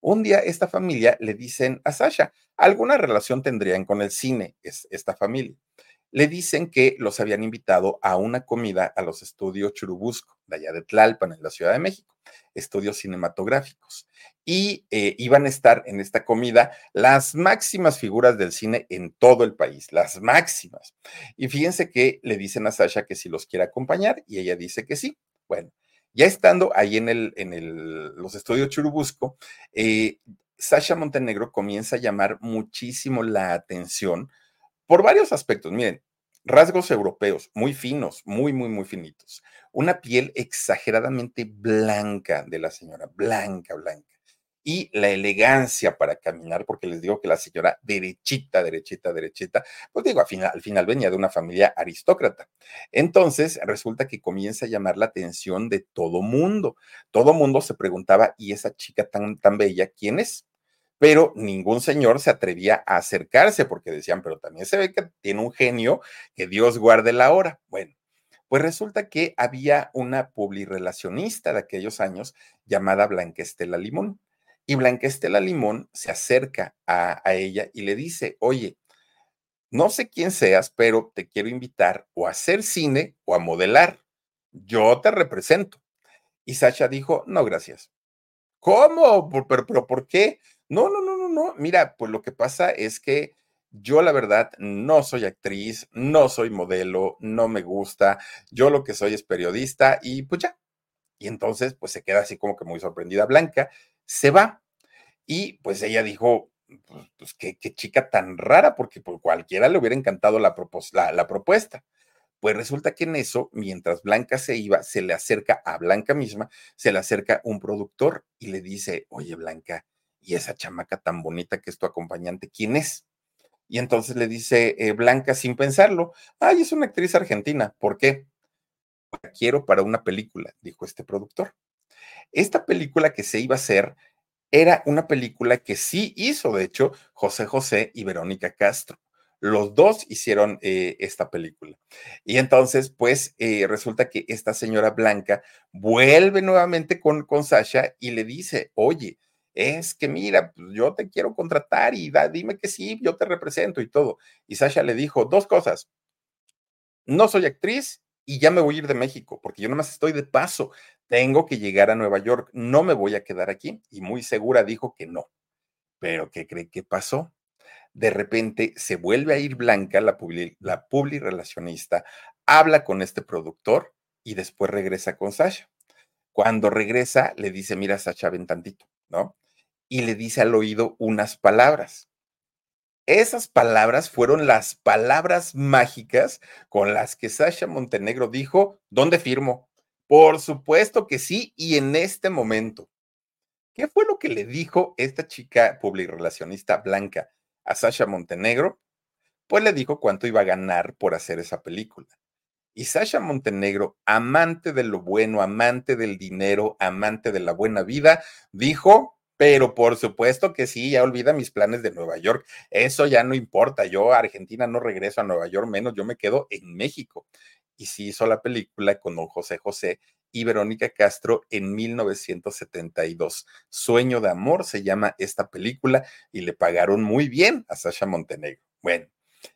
Un día esta familia le dicen a Sasha, alguna relación tendrían con el cine, es esta familia. le dicen que los habían invitado a una comida a los estudios Churubusco, de allá de Tlalpan, en la Ciudad de México, estudios cinematográficos. Y eh, iban a estar en esta comida las máximas figuras del cine en todo el país, las máximas. Y fíjense que le dicen a Sasha que si los quiere acompañar y ella dice que sí. Bueno, ya estando ahí en, el, en el, los estudios Churubusco, eh, Sasha Montenegro comienza a llamar muchísimo la atención por varios aspectos. Miren, rasgos europeos, muy finos, muy, muy, muy finitos. Una piel exageradamente blanca de la señora, blanca, blanca. Y la elegancia para caminar, porque les digo que la señora derechita, derechita, derechita, pues digo, al final, al final venía de una familia aristócrata. Entonces, resulta que comienza a llamar la atención de todo mundo. Todo mundo se preguntaba, ¿y esa chica tan, tan bella, quién es? pero ningún señor se atrevía a acercarse porque decían, pero también se ve que tiene un genio, que Dios guarde la hora. Bueno, pues resulta que había una publirelacionista de aquellos años llamada Blanca Estela Limón. Y Blanca Estela Limón se acerca a, ella y le dice, oye, no sé quién seas, pero te quiero invitar o a hacer cine o a modelar. Yo te represento. Y Sasha dijo, no, gracias. ¿Cómo? ¿Pero, pero por qué? No, no, no, no, no. Mira, pues lo que pasa es que yo la verdad no soy actriz, no soy modelo, no me gusta. Yo lo que soy es periodista y pues ya. Y entonces pues se queda así como que muy sorprendida Blanca, se va y pues ella dijo, pues, pues qué, chica tan rara, porque por cualquiera le hubiera encantado la, la, la propuesta. Pues resulta que en eso, mientras Blanca se iba, se le acerca a Blanca misma, se le acerca un productor y le dice, oye Blanca, y esa chamaca tan bonita que es tu acompañante, ¿quién es? Y entonces le dice eh, Blanca sin pensarlo, ay, es una actriz argentina, ¿por qué? La quiero para una película, dijo este productor. Esta película que se iba a hacer era una película que sí hizo, de hecho, José José y Verónica Castro. Los dos hicieron eh, esta película. Y entonces, pues, eh, resulta que esta señora Blanca vuelve nuevamente con, con Sasha y le dice, oye, es que mira, pues, yo te quiero contratar y dime que sí, yo te represento y todo. Y Sasha le dijo dos cosas. No soy actriz y ya me voy a ir de México, porque yo nomás estoy de paso. Tengo que llegar a Nueva York, no me voy a quedar aquí. Y muy segura dijo que no. Pero ¿qué cree que pasó? De repente se vuelve a ir Blanca, la, publi, la relacionista, habla con este productor y después regresa con Sasha. Cuando regresa, le dice, mira, Sasha, ven tantito, ¿no? Y le dice al oído unas palabras. Esas palabras fueron las palabras mágicas con las que Sasha Montenegro dijo, ¿dónde firmo? Por supuesto que sí, y en este momento. ¿Qué fue lo que le dijo esta chica publirelacionista blanca a Sasha Montenegro? Pues le dijo cuánto iba a ganar por hacer esa película. Y Sasha Montenegro, amante de lo bueno, amante del dinero, amante de la buena vida, dijo, pero por supuesto que sí, ya olvida mis planes de Nueva York. Eso ya no importa. Yo a Argentina no regreso a Nueva York, menos yo me quedo en México. Y sí hizo la película con don José José y Verónica Castro en 1972. Sueño de amor se llama esta película y le pagaron muy bien a Sasha Montenegro. Bueno,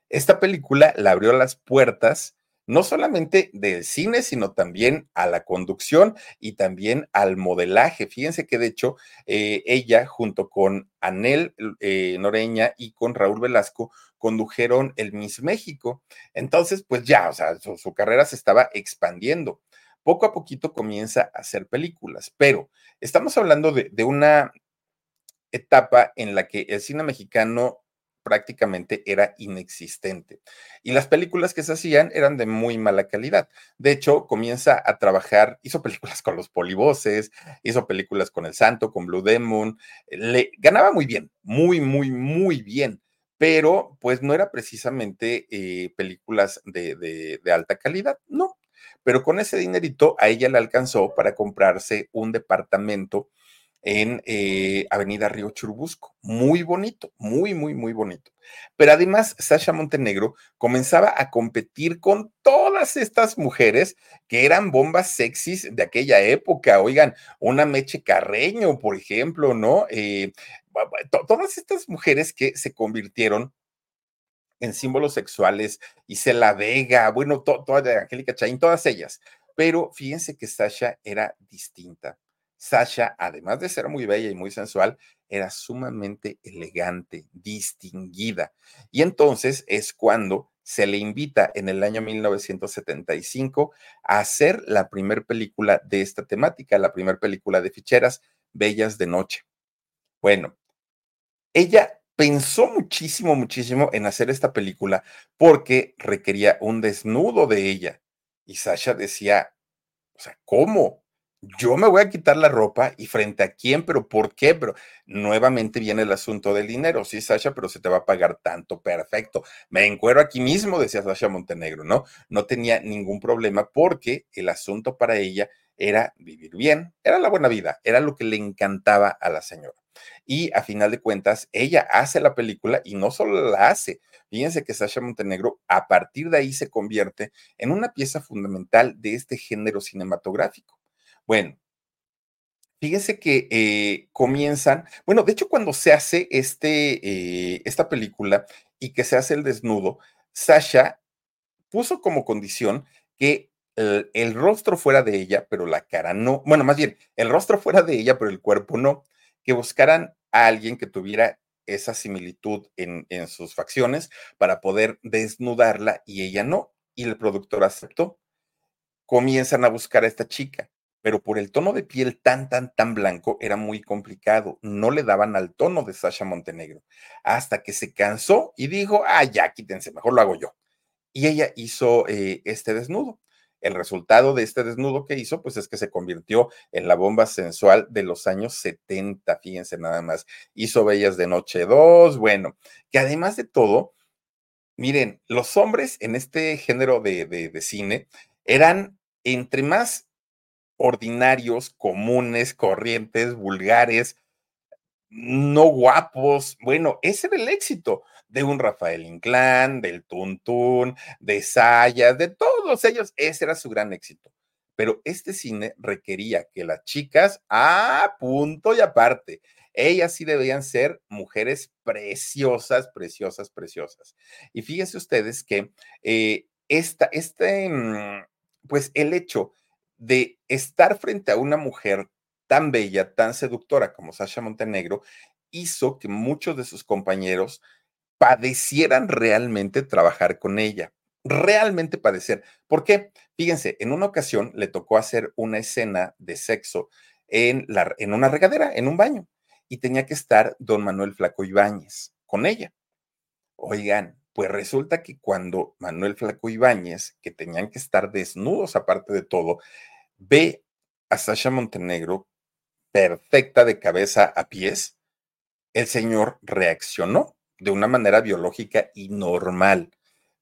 esta película le abrió las puertas no solamente del cine, sino también a la conducción y también al modelaje. Fíjense que de hecho eh, ella junto con Anel eh, Noreña y con Raúl Velasco condujeron el Miss México. Entonces, pues ya, o sea, su, carrera se estaba expandiendo. Poco a poquito comienza a hacer películas, pero estamos hablando de una etapa en la que el cine mexicano prácticamente era inexistente. Y las películas que se hacían eran de muy mala calidad. De hecho, comienza a trabajar, hizo películas con los polivoces, hizo películas con El Santo, con Blue Demon, le ganaba muy bien, muy, muy, muy bien, pero pues no era precisamente eh, películas de, de alta calidad, no. Pero con ese dinerito a ella le alcanzó para comprarse un departamento en eh, Avenida Río Churubusco. Muy bonito, muy, muy, muy bonito. Pero además, Sasha Montenegro comenzaba a competir con todas estas mujeres que eran bombas sexys de aquella época. Oigan, una Meche Carreño, por ejemplo, ¿no? Eh, todas estas mujeres que se convirtieron en símbolos sexuales, Isela Vega, bueno, toda Angélica Chaín, todas ellas. Pero fíjense que Sasha era distinta. Sasha, además de ser muy bella y muy sensual, era sumamente elegante, distinguida. Y entonces es cuando se le invita en el año 1975 a hacer la primera película de esta temática, la primera película de ficheras, Bellas de Noche. Bueno, ella pensó muchísimo, muchísimo en hacer esta película porque requería un desnudo de ella. Y Sasha decía, o sea, ¿cómo? Yo me voy a quitar la ropa y frente a quién, pero ¿por qué? Pero nuevamente viene el asunto del dinero. Sí, Sasha, pero se te va a pagar tanto. Perfecto. Me encuero aquí mismo, decía Sasha Montenegro, ¿no? No tenía ningún problema porque el asunto para ella era vivir bien, era la buena vida, era lo que le encantaba a la señora. Y a final de cuentas, ella hace la película y no solo la hace. Fíjense que Sasha Montenegro a partir de ahí se convierte en una pieza fundamental de este género cinematográfico. Bueno, fíjese que eh, comienzan, bueno, de hecho cuando se hace este, eh, esta película y que se hace el desnudo, Sasha puso como condición que el, el, rostro fuera de ella, pero la cara no, bueno, más bien, el rostro fuera de ella, pero el cuerpo no, que buscaran a alguien que tuviera esa similitud en, en sus facciones para poder desnudarla y ella no, y el productor aceptó. Comienzan a buscar a esta chica pero por el tono de piel tan, tan, tan blanco era muy complicado. No le daban al tono de Sasha Montenegro. Hasta que se cansó y dijo, ah, ya, quítense, mejor lo hago yo. Y ella hizo eh, este desnudo. El resultado de este desnudo que hizo, pues es que se convirtió en la bomba sensual de los años 70, fíjense nada más. Hizo Bellas de Noche 2, bueno, que además de todo, miren, los hombres en este género de, de cine eran entre más ordinarios, comunes, corrientes, vulgares, no guapos. Bueno, ese era el éxito de un Rafael Inclán, del Tuntún, de Sayas, de todos ellos. Ese era su gran éxito. Pero este cine requería que las chicas, a punto y aparte, ellas sí debían ser mujeres preciosas, preciosas, preciosas. Y fíjense ustedes que eh, esta, este, mm, pues el hecho de estar frente a una mujer tan bella, tan seductora como Sasha Montenegro, hizo que muchos de sus compañeros padecieran realmente trabajar con ella. realmente padecer. ¿Por qué? Fíjense, en una ocasión le tocó hacer una escena de sexo en, la, en una regadera, en un baño, y tenía que estar don Manuel Flaco Ibáñez con ella. Oigan, pues resulta que cuando Manuel Flaco Ibáñez, que tenían que estar desnudos aparte de todo, ve a Sasha Montenegro perfecta de cabeza a pies, el señor reaccionó de una manera biológica y normal,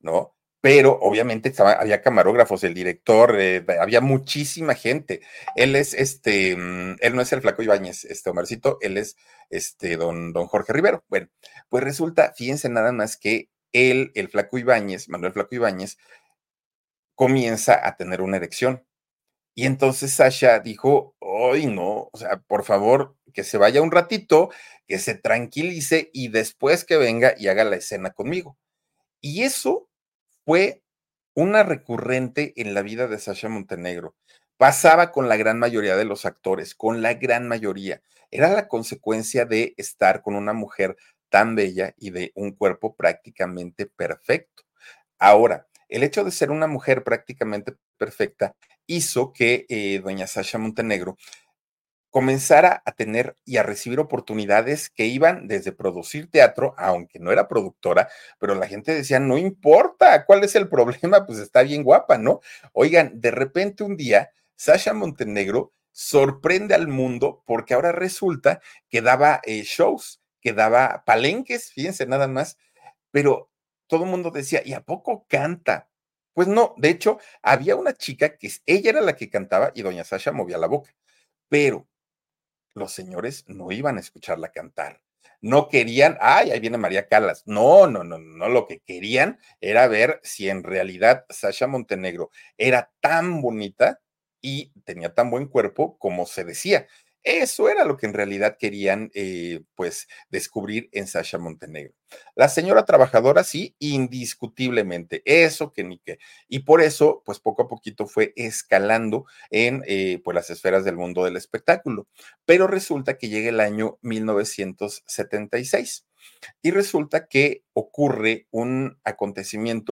¿no? Pero obviamente estaba, había camarógrafos, el director, eh, había muchísima gente. Él es este, mm, él no es el Flaco Ibáñez, este Omarcito, él es este don, don Jorge Rivero. Bueno, pues resulta, fíjense nada más que él, el Flaco Ibáñez, Manuel Flaco Ibáñez, comienza a tener una erección. Y entonces Sasha dijo, hoy no, o sea, por favor, que se vaya un ratito, que se tranquilice y después que venga y haga la escena conmigo. Y eso fue una recurrente en la vida de Sasha Montenegro. Pasaba con la gran mayoría de los actores, con la gran mayoría. Era la consecuencia de estar con una mujer tan bella y de un cuerpo prácticamente perfecto. Ahora, el hecho de ser una mujer prácticamente perfecta hizo que eh, doña Sasha Montenegro comenzara a tener y a recibir oportunidades que iban desde producir teatro, aunque no era productora, pero la gente decía, no importa, ¿cuál es el problema? Pues está bien guapa, ¿no? Oigan, de repente un día, Sasha Montenegro sorprende al mundo porque ahora resulta que daba eh, shows, que daba palenques, fíjense nada más, pero todo el mundo decía, ¿y a poco canta? Pues no, de hecho, había una chica que ella era la que cantaba y doña Sasha movía la boca, pero los señores no iban a escucharla cantar. No querían, ay, ahí viene María Calas. No, no, no, no, lo que querían era ver si en realidad Sasha Montenegro era tan bonita y tenía tan buen cuerpo como se decía. Eso era lo que en realidad querían, eh, pues, descubrir en Sasha Montenegro. La señora trabajadora, sí, indiscutiblemente, eso que ni qué. Y por eso, pues, poco a poquito fue escalando en, eh, pues, las esferas del mundo del espectáculo. Pero resulta que llega el año 1976 y resulta que ocurre un acontecimiento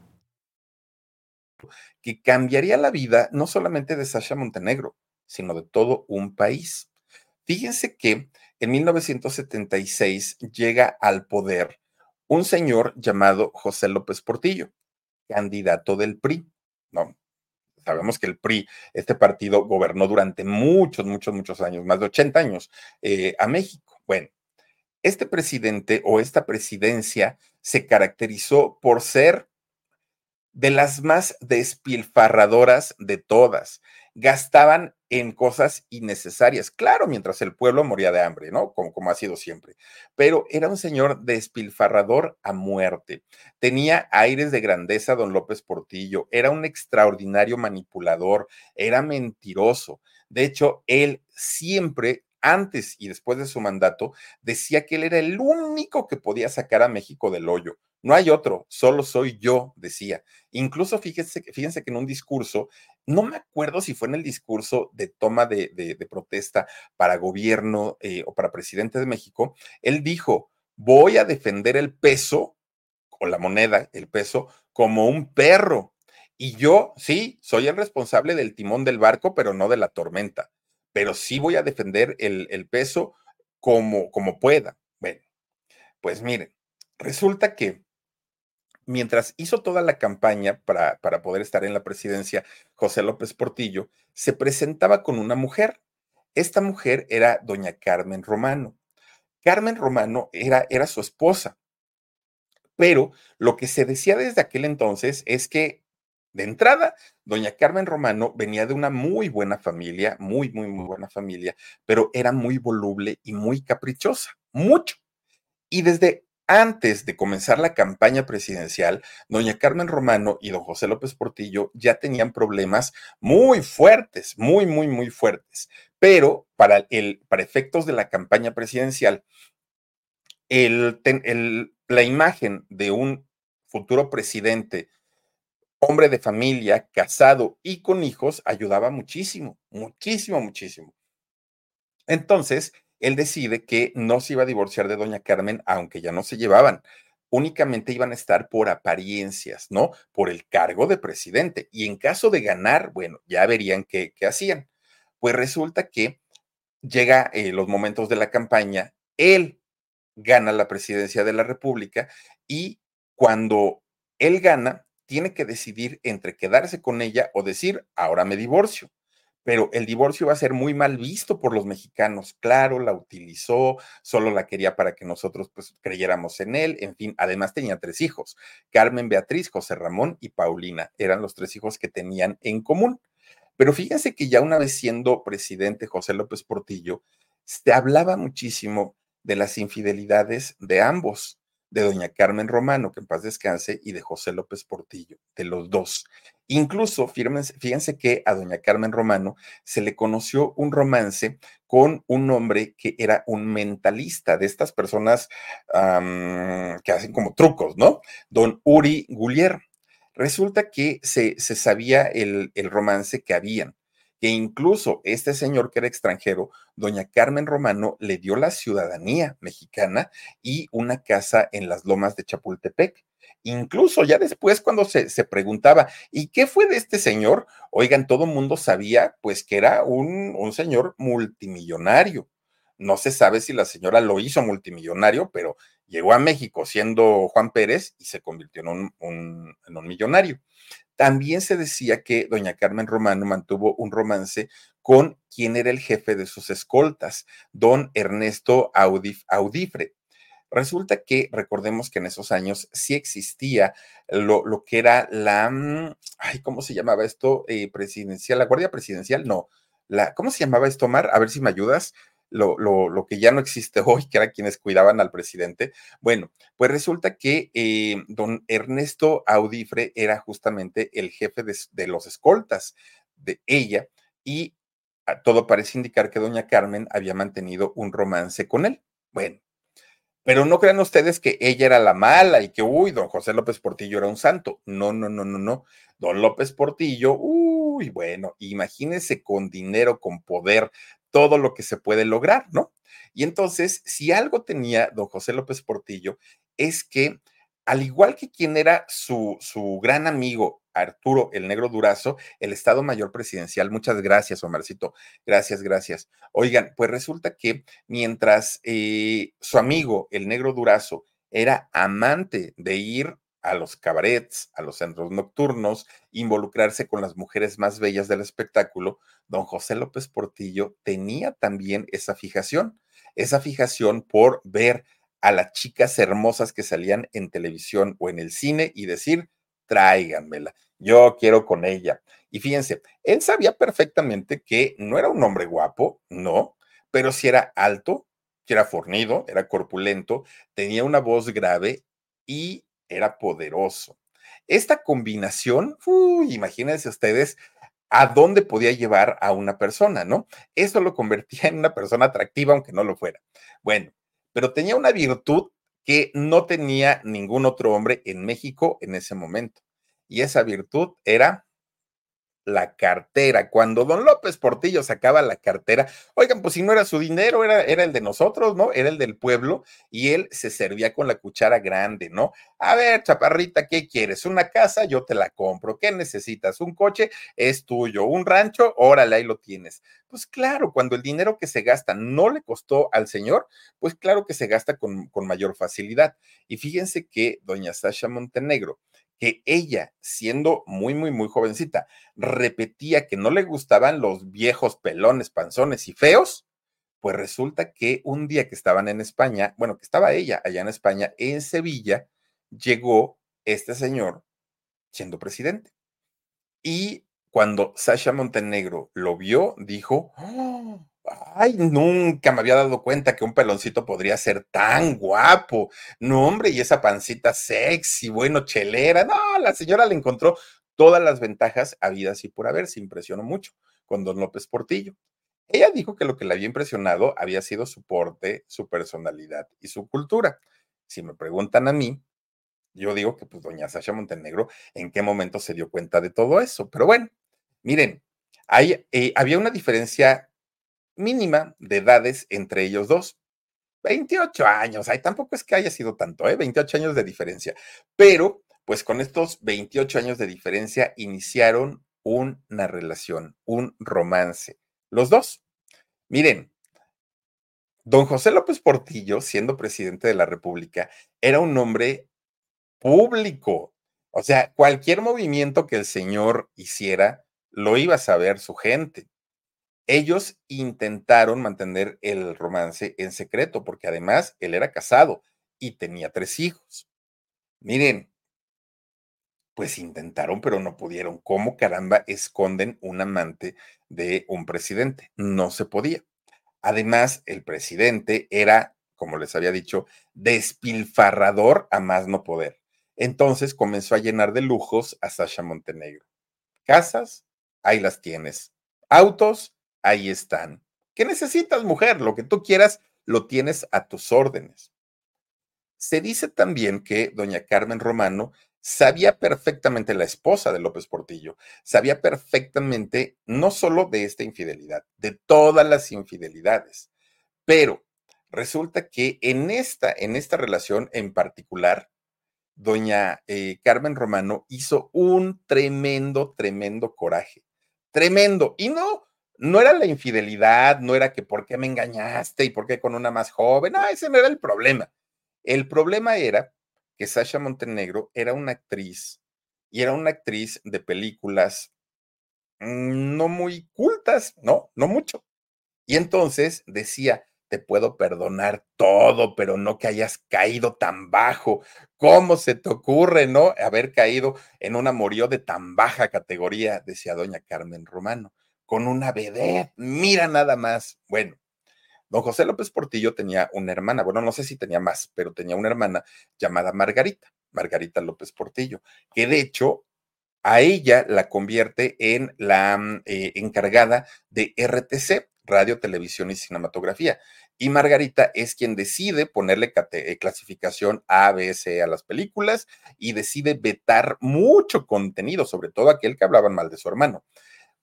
Que cambiaría la vida no solamente de Sasha Montenegro, sino de todo un país. Fíjense que en 1976 llega al poder un señor llamado José López Portillo, candidato del PRI. No, sabemos que el PRI, este partido, gobernó durante muchos, muchos, muchos años, más de 80 años, eh, a México. Bueno, este presidente o esta presidencia se caracterizó por ser de las más despilfarradoras de todas. Gastaban en cosas innecesarias, claro, mientras el pueblo moría de hambre, ¿no? Como, como ha sido siempre. Pero era un señor despilfarrador a muerte. Tenía aires de grandeza don López Portillo, era un extraordinario manipulador, era mentiroso. De hecho, él siempre antes y después de su mandato, decía que él era el único que podía sacar a México del hoyo. No hay otro, solo soy yo, decía. Incluso fíjense, fíjense que en un discurso, no me acuerdo si fue en el discurso de toma de, protesta para gobierno eh, o para presidente de México, él dijo, voy a defender el peso o la moneda, el peso, como un perro. Y yo, sí, soy el responsable del timón del barco, pero no de la tormenta. Pero sí voy a defender el, peso como, como pueda. Bueno, pues miren, resulta que mientras hizo toda la campaña para, para, poder estar en la presidencia, José López Portillo se presentaba con una mujer. Esta mujer era doña Carmen Romano. Carmen Romano era, era su esposa. Pero lo que se decía desde aquel entonces es que, de entrada, doña Carmen Romano venía de una muy buena familia, muy, muy, muy buena familia, pero era muy voluble y muy caprichosa, mucho. Y desde antes de comenzar la campaña presidencial, doña Carmen Romano y don José López Portillo ya tenían problemas muy fuertes, muy, muy, muy fuertes. Pero para, el, para efectos de la campaña presidencial, la imagen de un futuro presidente, hombre de familia, casado y con hijos, ayudaba muchísimo, muchísimo, muchísimo. Entonces, él decide que no se iba a divorciar de doña Carmen, aunque ya no se llevaban. Únicamente iban a estar por apariencias, ¿no? Por el cargo de presidente. Y en caso de ganar, bueno, ya verían qué, hacían. Pues resulta que llega eh, los momentos de la campaña, él gana la presidencia de la República y cuando él gana, tiene que decidir entre quedarse con ella o decir, ahora me divorcio pero el divorcio va a ser muy mal visto por los mexicanos. Claro, la utilizó, solo la quería para que nosotros pues creyéramos en él. En fin, además tenía tres hijos, Carmen Beatriz, José Ramón y Paulina. Eran los tres hijos que tenían en común. Pero fíjense que ya una vez siendo presidente José López Portillo, se hablaba muchísimo de las infidelidades de ambos de doña Carmen Romano, que en paz descanse, y de José López Portillo, de los dos. Incluso, fíjense, que a doña Carmen Romano se le conoció un romance con un hombre que era un mentalista, de estas personas que hacen como trucos, ¿no? Don Uri Gullier. Resulta que se, se sabía el, el romance que habían que incluso este señor que era extranjero, doña Carmen Romano, le dio la ciudadanía mexicana y una casa en las lomas de Chapultepec. Incluso ya después cuando se, se preguntaba, ¿y qué fue de este señor? Oigan, todo el mundo sabía pues que era un, un señor multimillonario. No se sabe si la señora lo hizo multimillonario, pero llegó a México siendo Juan Pérez y se convirtió en un, en un millonario. También se decía que doña Carmen Romano mantuvo un romance con quien era el jefe de sus escoltas, don Ernesto Audifre. Resulta que recordemos que en esos años sí existía lo, lo que era la, mm, ay, ¿cómo se llamaba esto? Eh, presidencial, la Guardia Presidencial, no, la, ¿cómo se llamaba esto, Omar? A ver si me ayudas lo, lo, que ya no existe hoy, que era quienes cuidaban al presidente. Bueno, pues resulta que eh, don Ernesto Audifre era justamente el jefe de, los escoltas de ella y todo parece indicar que doña Carmen había mantenido un romance con él. Bueno, pero no crean ustedes que ella era la mala y que, uy, don José López Portillo era un santo. No, no, no, no, no. Don López Portillo, uy, bueno, imagínense con dinero, con poder, todo lo que se puede lograr, ¿no? Y entonces, si algo tenía don José López Portillo, es que, al igual que quien era su, su gran amigo Arturo el Negro Durazo, el Estado Mayor Presidencial, muchas gracias, Omarcito, gracias, gracias. Oigan, pues resulta que mientras eh, su amigo el Negro Durazo era amante de ir a los cabarets, a los centros nocturnos, involucrarse con las mujeres más bellas del espectáculo, don José López Portillo tenía también esa fijación, esa fijación por ver a las chicas hermosas que salían en televisión o en el cine y decir, tráiganmela, yo quiero con ella. Y fíjense, él sabía perfectamente que no era un hombre guapo, no, pero si era alto, que era fornido, era corpulento, tenía una voz grave y era poderoso. Esta combinación, imagínense ustedes a dónde podía llevar a una persona, ¿no? Eso lo convertía en una persona atractiva, aunque no lo fuera. Bueno, pero tenía una virtud que no tenía ningún otro hombre en México en ese momento. Y esa virtud era la cartera. Cuando don López Portillo sacaba la cartera, oigan, pues si no era su dinero, era, era el de nosotros, ¿no? Era el del pueblo y él se servía con la cuchara grande, ¿no? A ver, chaparrita, ¿qué quieres? ¿Una casa? Yo te la compro. ¿Qué necesitas? ¿Un coche? Es tuyo. ¿Un rancho? Órale, ahí lo tienes. Pues claro, cuando el dinero que se gasta no le costó al señor, pues claro que se gasta con, con mayor facilidad. Y fíjense que doña Sasha Montenegro, que ella, siendo muy, muy, muy jovencita, repetía que no le gustaban los viejos pelones, panzones y feos, pues resulta que un día que estaban en España, bueno, que estaba ella allá en España, en Sevilla, llegó este señor siendo presidente. Y cuando Sasha Montenegro lo vio, dijo, ¡Oh! ay, nunca me había dado cuenta que un peloncito podría ser tan guapo. No, hombre, y esa pancita sexy, bueno, chelera. No, la señora le encontró todas las ventajas habidas y por haber, se impresionó mucho con don López Portillo. Ella dijo que lo que le había impresionado había sido su porte, su personalidad y su cultura. Si me preguntan a mí, yo digo que pues doña Sasha Montenegro, ¿en qué momento se dio cuenta de todo eso? Pero bueno, miren, hay, eh, había una diferencia mínima de edades entre ellos dos. 28 años, ay, tampoco es que haya sido tanto, ¿eh? 28 años de diferencia. Pero, pues con estos 28 años de diferencia iniciaron una relación, un romance. Los dos. Miren, don José López Portillo, siendo presidente de la República, era un hombre público. O sea, cualquier movimiento que el señor hiciera, lo iba a saber su gente ellos intentaron mantener el romance en secreto, porque además él era casado y tenía tres hijos. Miren, pues intentaron, pero no pudieron. ¿Cómo caramba esconden un amante de un presidente? No se podía. Además, el presidente era, como les había dicho, despilfarrador a más no poder. Entonces comenzó a llenar de lujos a Sasha Montenegro. Casas, ahí las tienes. Autos, ahí están. ¿Qué necesitas, mujer? Lo que tú quieras, lo tienes a tus órdenes. Se dice también que doña Carmen Romano sabía perfectamente, la esposa de López Portillo, sabía perfectamente no solo de esta infidelidad, de todas las infidelidades, pero resulta que en esta, en esta relación en particular, doña eh, Carmen Romano hizo un tremendo, tremendo coraje, tremendo, y no, no era la infidelidad, no era que por qué me engañaste y por qué con una más joven, no, ese no era el problema. El problema era que Sasha Montenegro era una actriz y era una actriz de películas mm, no muy cultas, no, no mucho. Y entonces decía, te puedo perdonar todo, pero no que hayas caído tan bajo. ¿Cómo se te ocurre, no? Haber caído en un amorío de tan baja categoría, decía doña Carmen Romano con una vedette. Mira nada más. Bueno, don José López Portillo tenía una hermana, bueno, no sé si tenía más, pero tenía una hermana llamada Margarita, Margarita López Portillo, que de hecho a ella la convierte en la mm, eh, encargada de RTC, Radio, Televisión y Cinematografía. Y Margarita es quien decide ponerle eh, clasificación A, B, C a las películas y decide vetar mucho contenido, sobre todo aquel que hablaban mal de su hermano.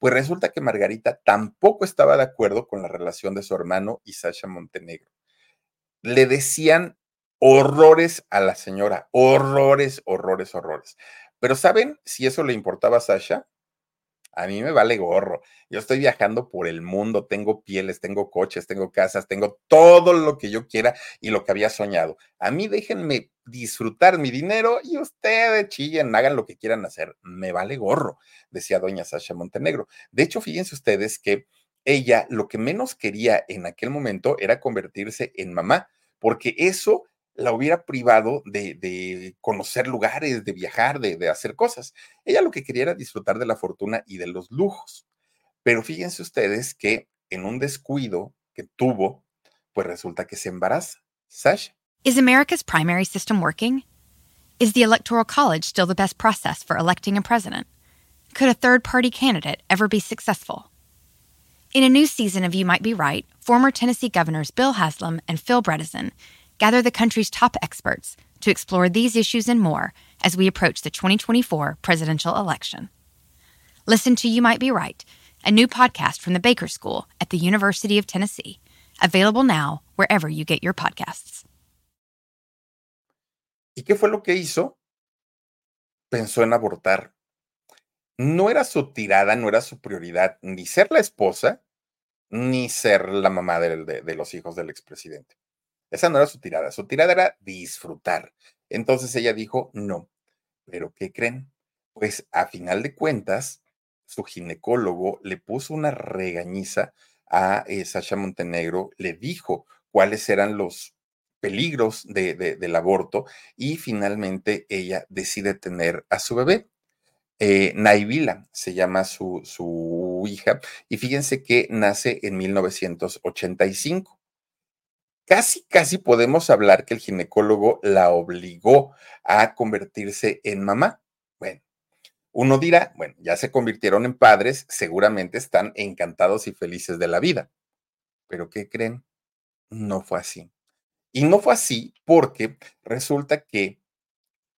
Pues resulta que Margarita tampoco estaba de acuerdo con la relación de su hermano y Sasha Montenegro. Le decían horrores a la señora, horrores, horrores, horrores. Pero ¿saben si eso le importaba a Sasha? A mí me vale gorro. Yo estoy viajando por el mundo, tengo pieles, tengo coches, tengo casas, tengo todo lo que yo quiera y lo que había soñado. A mí déjenme disfrutar mi dinero y ustedes chillen, hagan lo que quieran hacer. Me vale gorro, decía doña Sasha Montenegro. De hecho, fíjense ustedes que ella lo que menos quería en aquel momento era convertirse en mamá, porque eso la hubiera privado de, conocer lugares, de viajar, de, hacer cosas. Ella lo que quería era disfrutar de la fortuna y de los lujos. Pero fíjense ustedes que en un descuido que tuvo, pues resulta que se embaraza. Sasha. Is America's primary system working? Is the Electoral College still the best process for electing a president? Could a third party candidate ever be successful? In a new season of You Might Be Right, former Tennessee governors Bill Haslam and Phil Bredesen gather the country's top experts to explore these issues and more as we approach the 2024 presidential election. Listen to You Might Be Right, a new podcast from the Baker School at the University of Tennessee, available now wherever you get your podcasts. ¿Y qué fue lo que hizo? Pensó en abortar. No era su tirada, no era su prioridad ni ser la esposa, ni ser la mamá de, de, los hijos del expresidente. Esa no era su tirada, su tirada era disfrutar. Entonces ella dijo, no, pero ¿qué creen? Pues a final de cuentas, su ginecólogo le puso una regañiza a eh, Sasha Montenegro, le dijo cuáles eran los peligros de, del aborto y finalmente ella decide tener a su bebé. Eh, Naivila se llama su, su hija y fíjense que nace en 1985. Casi, casi podemos hablar que el ginecólogo la obligó a convertirse en mamá. Bueno, uno dirá, bueno, ya se convirtieron en padres, seguramente están encantados y felices de la vida. Pero ¿qué creen? No fue así. Y no fue así porque resulta que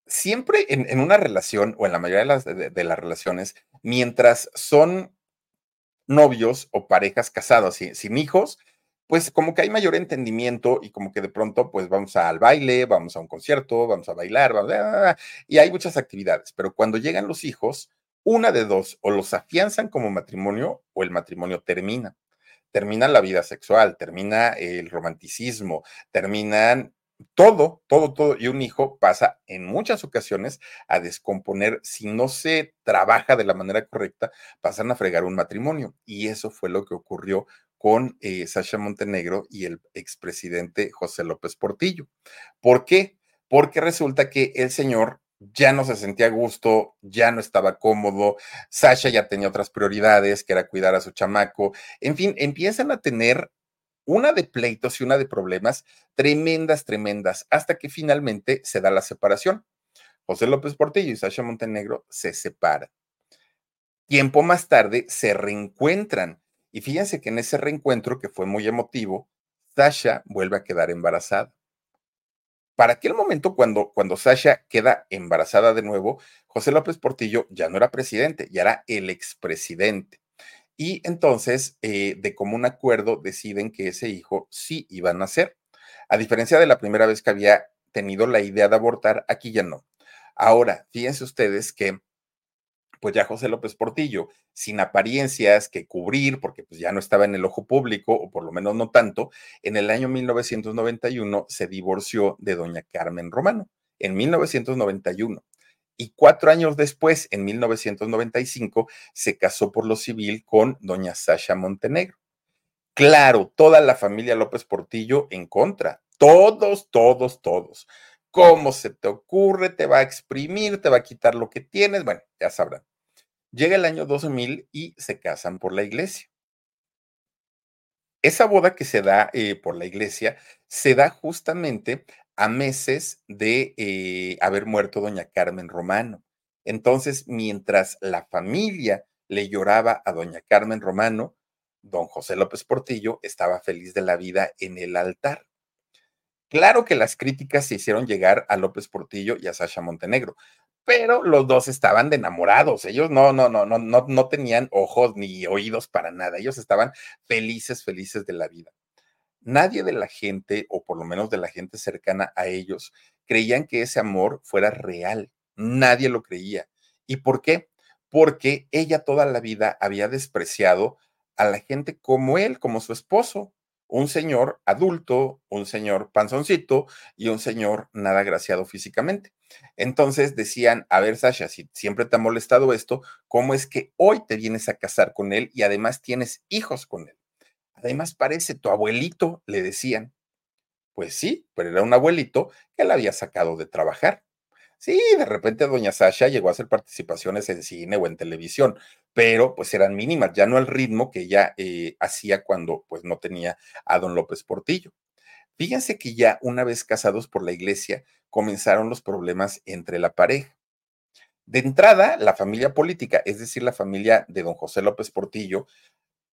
siempre en, una relación o en la mayoría de las, de, las relaciones, mientras son novios o parejas casados sin, sin hijos, pues como que hay mayor entendimiento y como que de pronto pues vamos al baile, vamos a un concierto, vamos a bailar, y hay muchas actividades, pero cuando llegan los hijos, una de dos, o los afianzan como matrimonio o el matrimonio termina. Termina la vida sexual, termina el romanticismo, terminan todo, todo, todo, y un hijo pasa en muchas ocasiones a descomponer, si no se trabaja de la manera correcta, pasan a fregar un matrimonio. Y eso fue lo que ocurrió con eh, Sasha Montenegro y el expresidente José López Portillo. ¿Por qué? Porque resulta que el señor ya no se sentía a gusto, ya no estaba cómodo, Sasha ya tenía otras prioridades, que era cuidar a su chamaco, en fin, empiezan a tener una de pleitos y una de problemas tremendas, tremendas, hasta que finalmente se da la separación. José López Portillo y Sasha Montenegro se separan. Tiempo más tarde se reencuentran y fíjense que en ese reencuentro, que fue muy emotivo, Sasha vuelve a quedar embarazada. Para aquel momento, cuando, cuando Sasha queda embarazada de nuevo, José López Portillo ya no era presidente, ya era el expresidente. Y entonces, eh, de común acuerdo, deciden que ese hijo sí iba a nacer. A diferencia de la primera vez que había tenido la idea de abortar, aquí ya no. Ahora, fíjense ustedes que pues ya José López Portillo, sin apariencias que cubrir, porque pues ya no estaba en el ojo público, o por lo menos no tanto, en el año 1991 se divorció de doña Carmen Romano, en 1991 y cuatro años después, en 1995, se casó por lo civil con doña Sasha Montenegro. Claro, toda la familia López Portillo en contra. Todos, todos, todos. ¿Cómo se te ocurre? Te va a exprimir, te va a quitar lo que tienes. Bueno, ya sabrán. Llega el año 2000 y se casan por la iglesia. Esa boda que se da eh, por la iglesia se da justamente a meses de eh, haber muerto doña Carmen Romano. Entonces, mientras la familia le lloraba a doña Carmen Romano, don José López Portillo estaba feliz de la vida en el altar. Claro que las críticas se hicieron llegar a López Portillo y a Sasha Montenegro, pero los dos estaban de enamorados. Ellos no, no, no, no, no, no tenían ojos ni oídos para nada. Ellos estaban felices, felices de la vida nadie de la gente, o por lo menos de la gente cercana a ellos, creían que ese amor fuera real. Nadie lo creía. ¿Y por qué? Porque ella toda la vida había despreciado a la gente como él, como su esposo, un señor adulto, un señor panzoncito y un señor nada agraciado físicamente. Entonces decían, a ver, Sasha, si siempre te ha molestado esto, ¿cómo es que hoy te vienes a casar con él y además tienes hijos con él? Además parece tu abuelito, le decían. Pues sí, pero era un abuelito que la había sacado de trabajar. Sí, de repente doña Sasha llegó a hacer participaciones en cine o en televisión, pero pues eran mínimas, ya no al ritmo que ella eh, hacía cuando pues no tenía a don López Portillo. Fíjense que ya una vez casados por la iglesia comenzaron los problemas entre la pareja. De entrada, la familia política, es decir, la familia de don José López Portillo,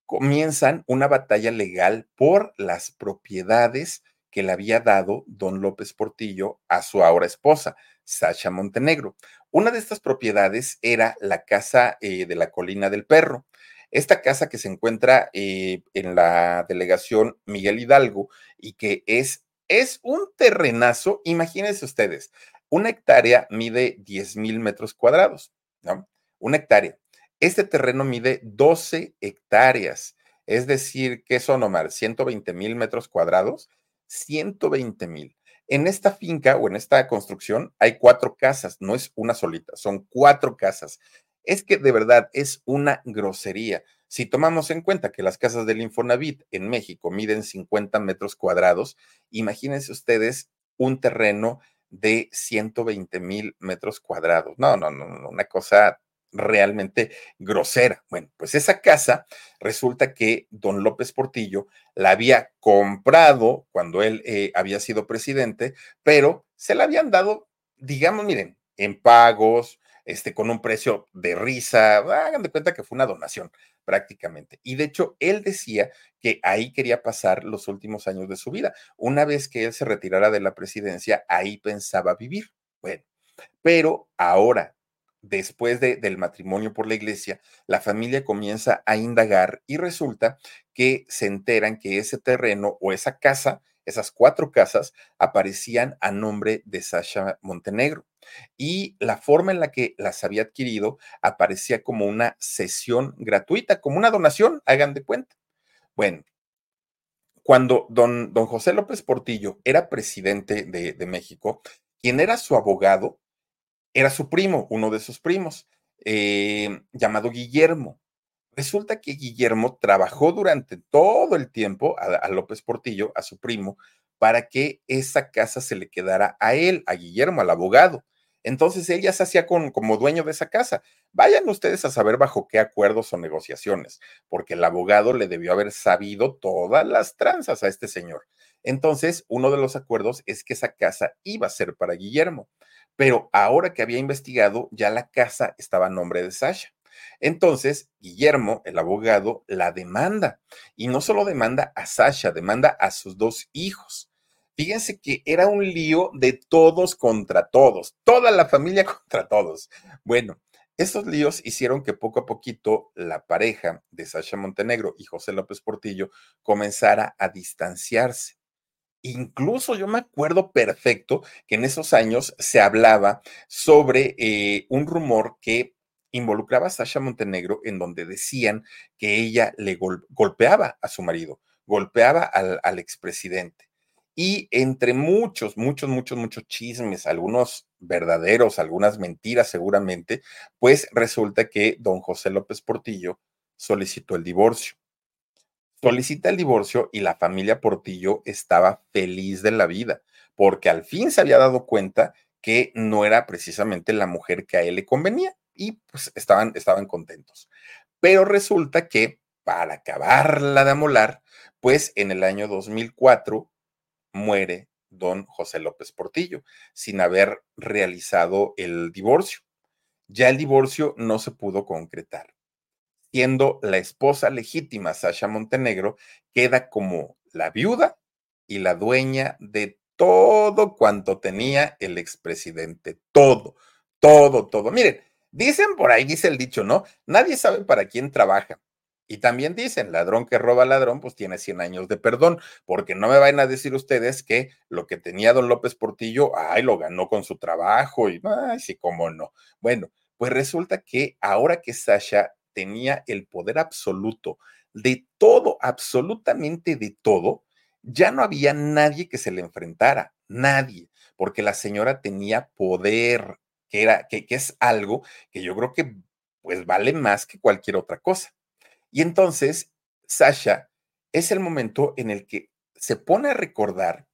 comienzan una batalla legal por las propiedades que le había dado don López Portillo a su ahora esposa, Sasha Montenegro. Una de estas propiedades era la casa eh, de la Colina del Perro. Esta casa que se encuentra eh, en la delegación Miguel Hidalgo y que es, es un terrenazo, imagínense ustedes, una hectárea mide 10 mil metros cuadrados, ¿no? Una hectárea. Este terreno mide 12 hectáreas, es decir, ¿qué son, Omar? 120 mil metros cuadrados. 120 mil. En esta finca o en esta construcción hay cuatro casas, no es una solita, son cuatro casas. Es que de verdad es una grosería. Si tomamos en cuenta que las casas del Infonavit en México miden 50 metros cuadrados, imagínense ustedes un terreno de 120 mil metros cuadrados. No, no, no, una cosa realmente grosera. Bueno, pues esa casa resulta que don López Portillo la había comprado cuando él eh, había sido presidente, pero se la habían dado, digamos, miren, en pagos, este, con un precio de risa, hagan de cuenta que fue una donación prácticamente. Y de hecho, él decía que ahí quería pasar los últimos años de su vida. Una vez que él se retirara de la presidencia, ahí pensaba vivir. Bueno, pero ahora después del matrimonio por la iglesia, la familia comienza a indagar y resulta que se enteran que ese terreno o esa casa, esas cuatro casas, aparecían a nombre de Sasha Montenegro. Y la forma en la que las había adquirido aparecía como una sesión gratuita, como una donación, hagan de cuenta. Bueno, cuando don, don José López Portillo era presidente de, México, quien era su abogado era su primo, uno de sus primos, eh, llamado Guillermo. Resulta que Guillermo trabajó durante todo el tiempo a, López Portillo, a su primo, para que esa casa se le quedara a él, a Guillermo, al abogado. Entonces él ya se hacía con, como dueño de esa casa. Vayan ustedes a saber bajo qué acuerdos o negociaciones, porque el abogado le debió haber sabido todas las tranzas a este señor. Entonces, uno de los acuerdos es que esa casa iba a ser para Guillermo pero ahora que había investigado, ya la casa estaba a nombre de Sasha. Entonces, Guillermo, el abogado, la demanda. Y no solo demanda a Sasha, demanda a sus dos hijos. Fíjense que era un lío de todos contra todos, toda la familia contra todos. Bueno, estos líos hicieron que poco a poquito la pareja de Sasha Montenegro y José López Portillo comenzara a distanciarse. Incluso yo me acuerdo perfecto que en esos años se hablaba sobre eh, un rumor que involucraba a Sasha Montenegro en donde decían que ella le golpeaba a su marido, golpeaba al, al expresidente. Y entre muchos, muchos, muchos, muchos chismes, algunos verdaderos, algunas mentiras seguramente, pues resulta que don José López Portillo solicitó el divorcio solicita el divorcio y la familia Portillo estaba feliz de la vida, porque al fin se había dado cuenta que no era precisamente la mujer que a él le convenía y pues estaban, estaban contentos. Pero resulta que para acabarla de amolar, pues en el año 2004 muere don José López Portillo sin haber realizado el divorcio. Ya el divorcio no se pudo concretar siendo la esposa legítima, Sasha Montenegro, queda como la viuda y la dueña de todo cuanto tenía el expresidente. Todo, todo, todo. Miren, dicen por ahí, dice el dicho, ¿no? Nadie sabe para quién trabaja. Y también dicen, ladrón que roba ladrón, pues tiene 100 años de perdón, porque no me vayan a decir ustedes que lo que tenía don López Portillo, ay, lo ganó con su trabajo y, ay, sí, cómo no. Bueno, pues resulta que ahora que Sasha tenía el poder absoluto de todo, absolutamente de todo, ya no había nadie que se le enfrentara, nadie, porque la señora tenía poder, que era, que, que es algo que yo creo que pues vale más que cualquier otra cosa. Y entonces, Sasha, es el momento en el que se pone a recordar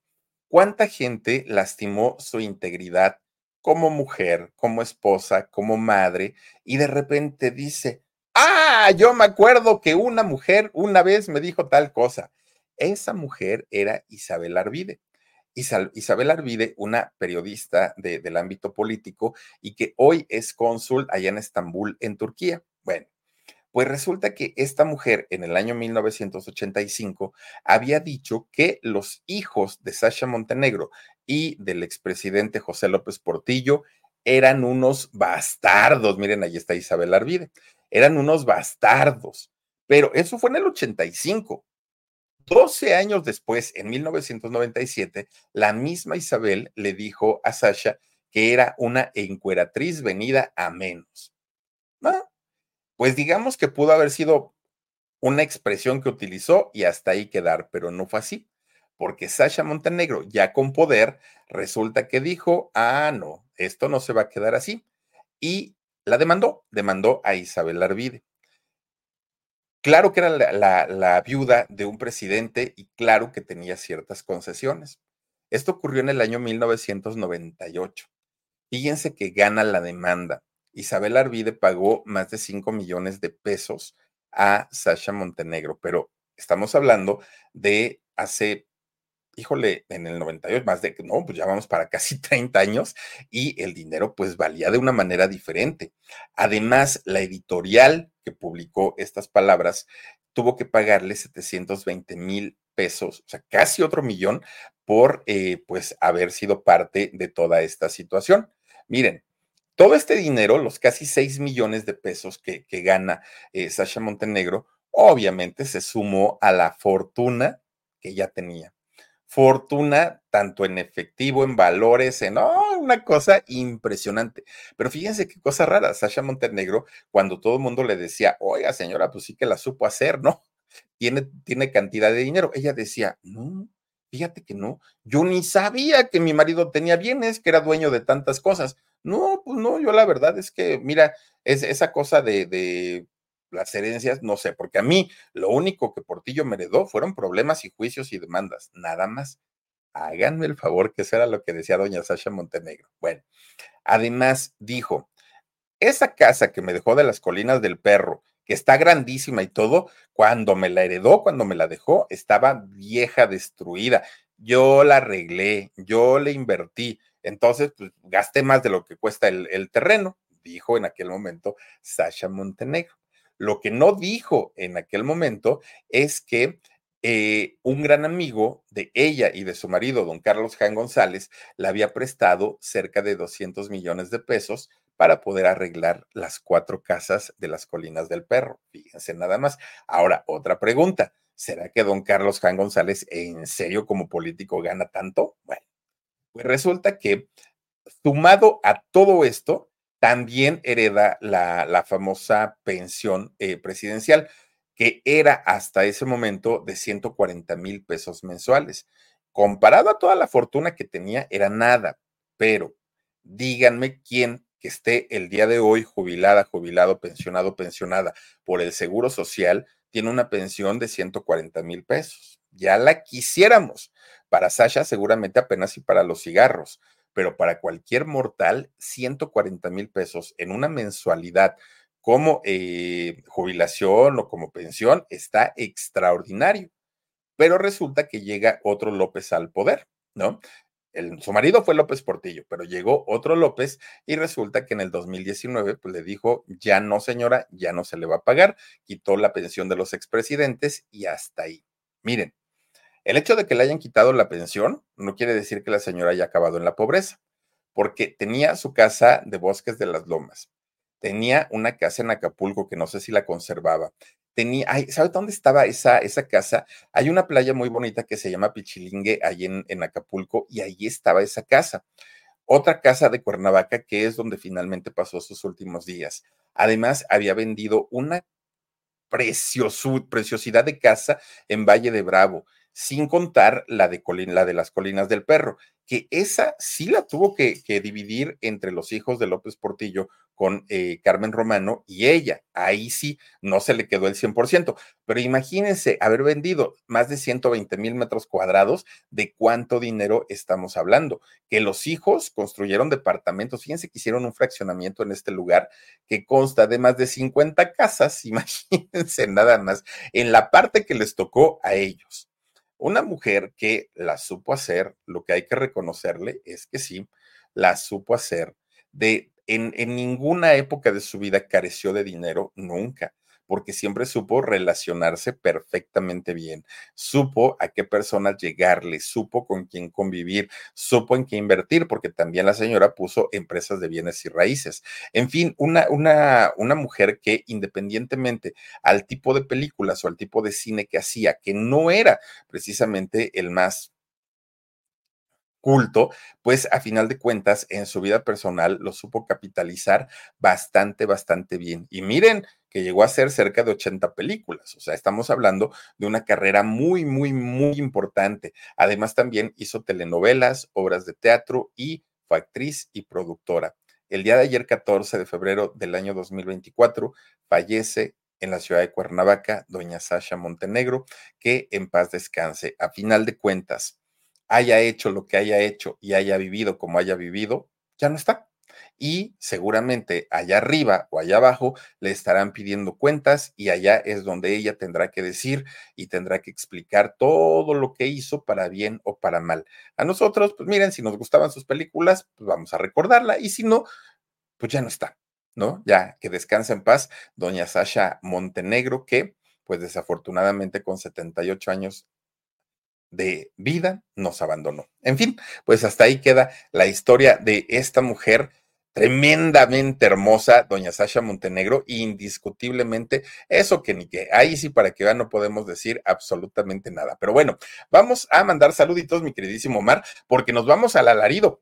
cuánta gente lastimó su integridad como mujer, como esposa, como madre, y de repente dice, Ah, yo me acuerdo que una mujer una vez me dijo tal cosa. Esa mujer era Isabel Arvide. Isabel Arvide, una periodista del ámbito político y que hoy es cónsul allá en Estambul, en Turquía. Bueno, pues resulta que esta mujer en el año 1985 había dicho que los hijos de Sasha Montenegro y del expresidente José López Portillo eran unos bastardos. Miren, ahí está Isabel Arvide eran unos bastardos. Pero eso fue en el 85. 12 años después, en 1997, la misma Isabel le dijo a Sasha que era una encueratriz venida a menos. Pues digamos que pudo haber sido una expresión que utilizó y hasta ahí quedar, pero no fue así, porque Sasha Montenegro, ya con poder, resulta que dijo, ah, no, esto no se va a quedar así. Y la demandó, demandó a Isabel Arvide. Claro que era la, viuda de un presidente y claro que tenía ciertas concesiones. Esto ocurrió en el año 1998. Fíjense que gana la demanda, Isabel Arvide pagó más de 5 millones de pesos a Sasha Montenegro, pero estamos hablando de hace, híjole, en el 98, más de, no, pues ya vamos para casi 30 años y el dinero pues valía de una manera diferente. Además, la editorial que publicó estas palabras tuvo que pagarle 720 mil pesos, o sea, casi otro millón por eh, pues haber sido parte de toda esta situación. Miren, todo este dinero, los casi 6 millones de pesos que, gana eh, Sasha Montenegro, obviamente se sumó a la fortuna que ya tenía. Fortuna tanto en efectivo, en valores, en oh, una cosa impresionante. Pero fíjense qué cosa rara, Sasha Montenegro, cuando todo el mundo le decía, oiga señora, pues sí que la supo hacer, ¿no? Tiene, tiene cantidad de dinero. Ella decía, no, fíjate que no, yo ni sabía que mi marido tenía bienes, que era dueño de tantas cosas. No, pues no, yo la verdad es que, mira, es esa cosa de, de las herencias, no sé, porque a mí lo único que Portillo me heredó fueron problemas y juicios y demandas, nada más. Háganme el favor, que eso era lo que decía doña Sasha Montenegro. Bueno, además dijo, esa casa que me dejó de las colinas del perro, que está grandísima y todo, cuando me la heredó, cuando me la dejó, estaba vieja, destruida. Yo la arreglé, yo le invertí, entonces, pues gasté más de lo que cuesta el, terreno, dijo en aquel momento Sasha Montenegro. Lo que no dijo en aquel momento es que eh, un gran amigo de ella y de su marido, don Carlos Jan González, le había prestado cerca de 200 millones de pesos para poder arreglar las cuatro casas de las colinas del perro. Fíjense nada más. Ahora, otra pregunta. ¿Será que don Carlos Jan González en serio como político gana tanto? Bueno, pues resulta que, sumado a todo esto, también hereda la, famosa pensión eh, presidencial, que era hasta ese momento de 140 mil pesos mensuales. Comparado a toda la fortuna que tenía, era nada, pero díganme quién que esté el día de hoy jubilada, jubilado, pensionado, pensionada por el Seguro Social, tiene una pensión de 140 mil pesos. Ya la quisiéramos. Para Sasha seguramente apenas y para los cigarros, pero para cualquier mortal, 140 mil pesos en una mensualidad como eh, jubilación o como pensión está extraordinario. Pero resulta que llega otro López al poder, ¿no? Su marido fue López Portillo, pero llegó otro López y resulta que en el 2019 pues, le dijo, ya no señora, ya no se le va a pagar, quitó la pensión de los expresidentes y hasta ahí. Miren, el hecho de que le hayan quitado la pensión no quiere decir que la señora haya acabado en la pobreza, porque tenía su casa de Bosques de las Lomas, tenía una casa en Acapulco que no sé si la conservaba. Tenía, ¿sabe dónde estaba esa, esa casa? Hay una playa muy bonita que se llama Pichilingue, ahí en, en Acapulco, y ahí estaba esa casa. Otra casa de Cuernavaca, que es donde finalmente pasó sus últimos días. Además, había vendido una preciosidad de casa en Valle de Bravo sin contar la de, la de las colinas del perro, que esa sí la tuvo que, dividir entre los hijos de López Portillo con eh, Carmen Romano y ella. Ahí sí no se le quedó el 100%, pero imagínense haber vendido más de 120 mil metros cuadrados, ¿de cuánto dinero estamos hablando? Que los hijos construyeron departamentos, fíjense que hicieron un fraccionamiento en este lugar que consta de más de 50 casas, imagínense nada más, en la parte que les tocó a ellos. Una mujer que la supo hacer, lo que hay que reconocerle es que sí, la supo hacer. De, en, en ninguna época de su vida careció de dinero, nunca porque siempre supo relacionarse perfectamente bien, supo a qué personas llegarle, supo con quién convivir, supo en qué invertir, porque también la señora puso empresas de bienes y raíces. En fin, una, una, una mujer que independientemente al tipo de películas o al tipo de cine que hacía, que no era precisamente el más culto, pues a final de cuentas en su vida personal lo supo capitalizar bastante, bastante bien. Y miren que llegó a ser cerca de 80 películas, o sea, estamos hablando de una carrera muy, muy, muy importante. Además también hizo telenovelas, obras de teatro y fue actriz y productora. El día de ayer, 14 de febrero del año 2024, fallece en la ciudad de Cuernavaca, doña Sasha Montenegro, que en paz descanse. A final de cuentas, haya hecho lo que haya hecho y haya vivido como haya vivido, ya no está. y seguramente allá arriba o allá abajo le estarán pidiendo cuentas y allá es donde ella tendrá que decir y tendrá que explicar todo lo que hizo para bien o para mal. A nosotros, pues miren, si nos gustaban sus películas, pues vamos a recordarla y si no, pues ya no está, ¿no? Ya que descansa en paz doña Sasha Montenegro, que pues desafortunadamente con 78 años de vida nos abandonó. En fin, pues hasta ahí queda la historia de esta mujer tremendamente hermosa, doña Sasha Montenegro, indiscutiblemente, eso que ni que, ahí sí para que vean no podemos decir absolutamente nada. Pero bueno, vamos a mandar saluditos, mi queridísimo Omar, porque nos vamos al alarido.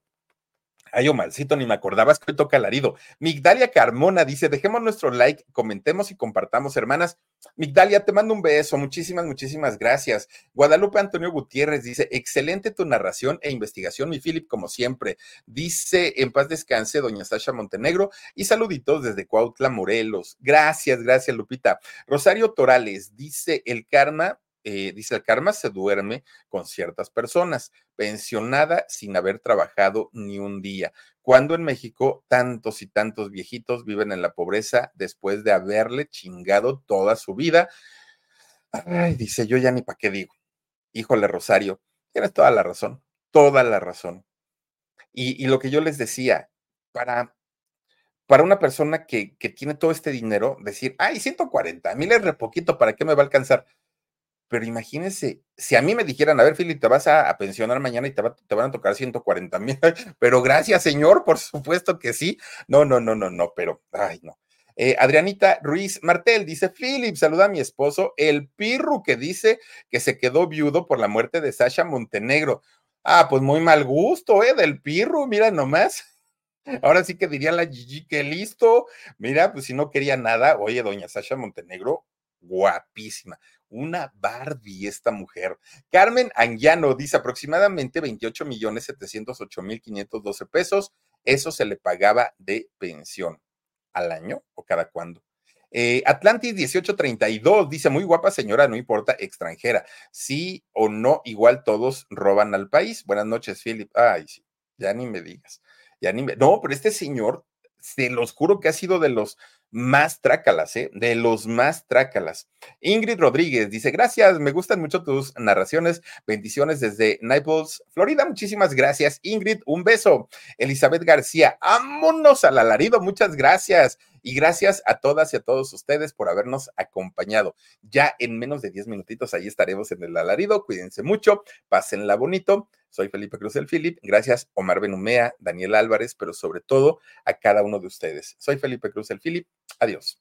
Ay, Omarcito, ni me acordabas que hoy toca alarido. Migdalia Carmona dice, dejemos nuestro like, comentemos y compartamos, hermanas. Migdalia, te mando un beso. Muchísimas, muchísimas gracias. Guadalupe Antonio Gutiérrez dice, excelente tu narración e investigación, mi Philip, como siempre. Dice, en paz descanse, doña Sasha Montenegro. Y saluditos desde Cuautla, Morelos. Gracias, gracias, Lupita. Rosario Torales dice, el karma eh, dice, el karma se duerme con ciertas personas, pensionada sin haber trabajado ni un día. Cuando en México tantos y tantos viejitos viven en la pobreza después de haberle chingado toda su vida. Ay, dice, yo ya ni para qué digo. Híjole, Rosario, tienes toda la razón, toda la razón. Y, lo que yo les decía, para, para una persona que, que tiene todo este dinero, decir, ay, 140 mil es re poquito, ¿para qué me va a alcanzar? Pero imagínense, si a mí me dijeran, a ver, Philip, te vas a, pensionar mañana y te, van a tocar 140 mil, pero gracias, señor, por supuesto que sí. No, no, no, no, no, pero, ay, no. Eh, Adrianita Ruiz Martel dice, Philip, saluda a mi esposo, el Pirru, que dice que se quedó viudo por la muerte de Sasha Montenegro. Ah, pues muy mal gusto, ¿eh? Del Pirru, mira nomás. Ahora sí que diría la Gigi que listo. Mira, pues si no quería nada, oye, doña Sasha Montenegro, guapísima una Barbie esta mujer. Carmen Anguiano dice aproximadamente 28 millones 708 mil 512 pesos. Eso se le pagaba de pensión al año o cada cuándo. Eh, Atlantis 1832 dice, muy guapa señora, no importa, extranjera. Sí o no, igual todos roban al país. Buenas noches, Philip. Ay, sí, ya ni me digas. Ya ni me... No, pero este señor, se los juro que ha sido de los más trácalas, ¿eh? De los más trácalas. Ingrid Rodríguez dice, gracias, me gustan mucho tus narraciones. Bendiciones desde Naples, Florida. Muchísimas gracias, Ingrid. Un beso. Elizabeth García, ámonos al alarido. Muchas gracias. Y gracias a todas y a todos ustedes por habernos acompañado. Ya en menos de 10 minutitos ahí estaremos en el alarido. Cuídense mucho, pásenla bonito. Soy Felipe Cruz del Philip. Gracias Omar Benumea, Daniel Álvarez, pero sobre todo a cada uno de ustedes. Soy Felipe Cruz del Philip. Adiós.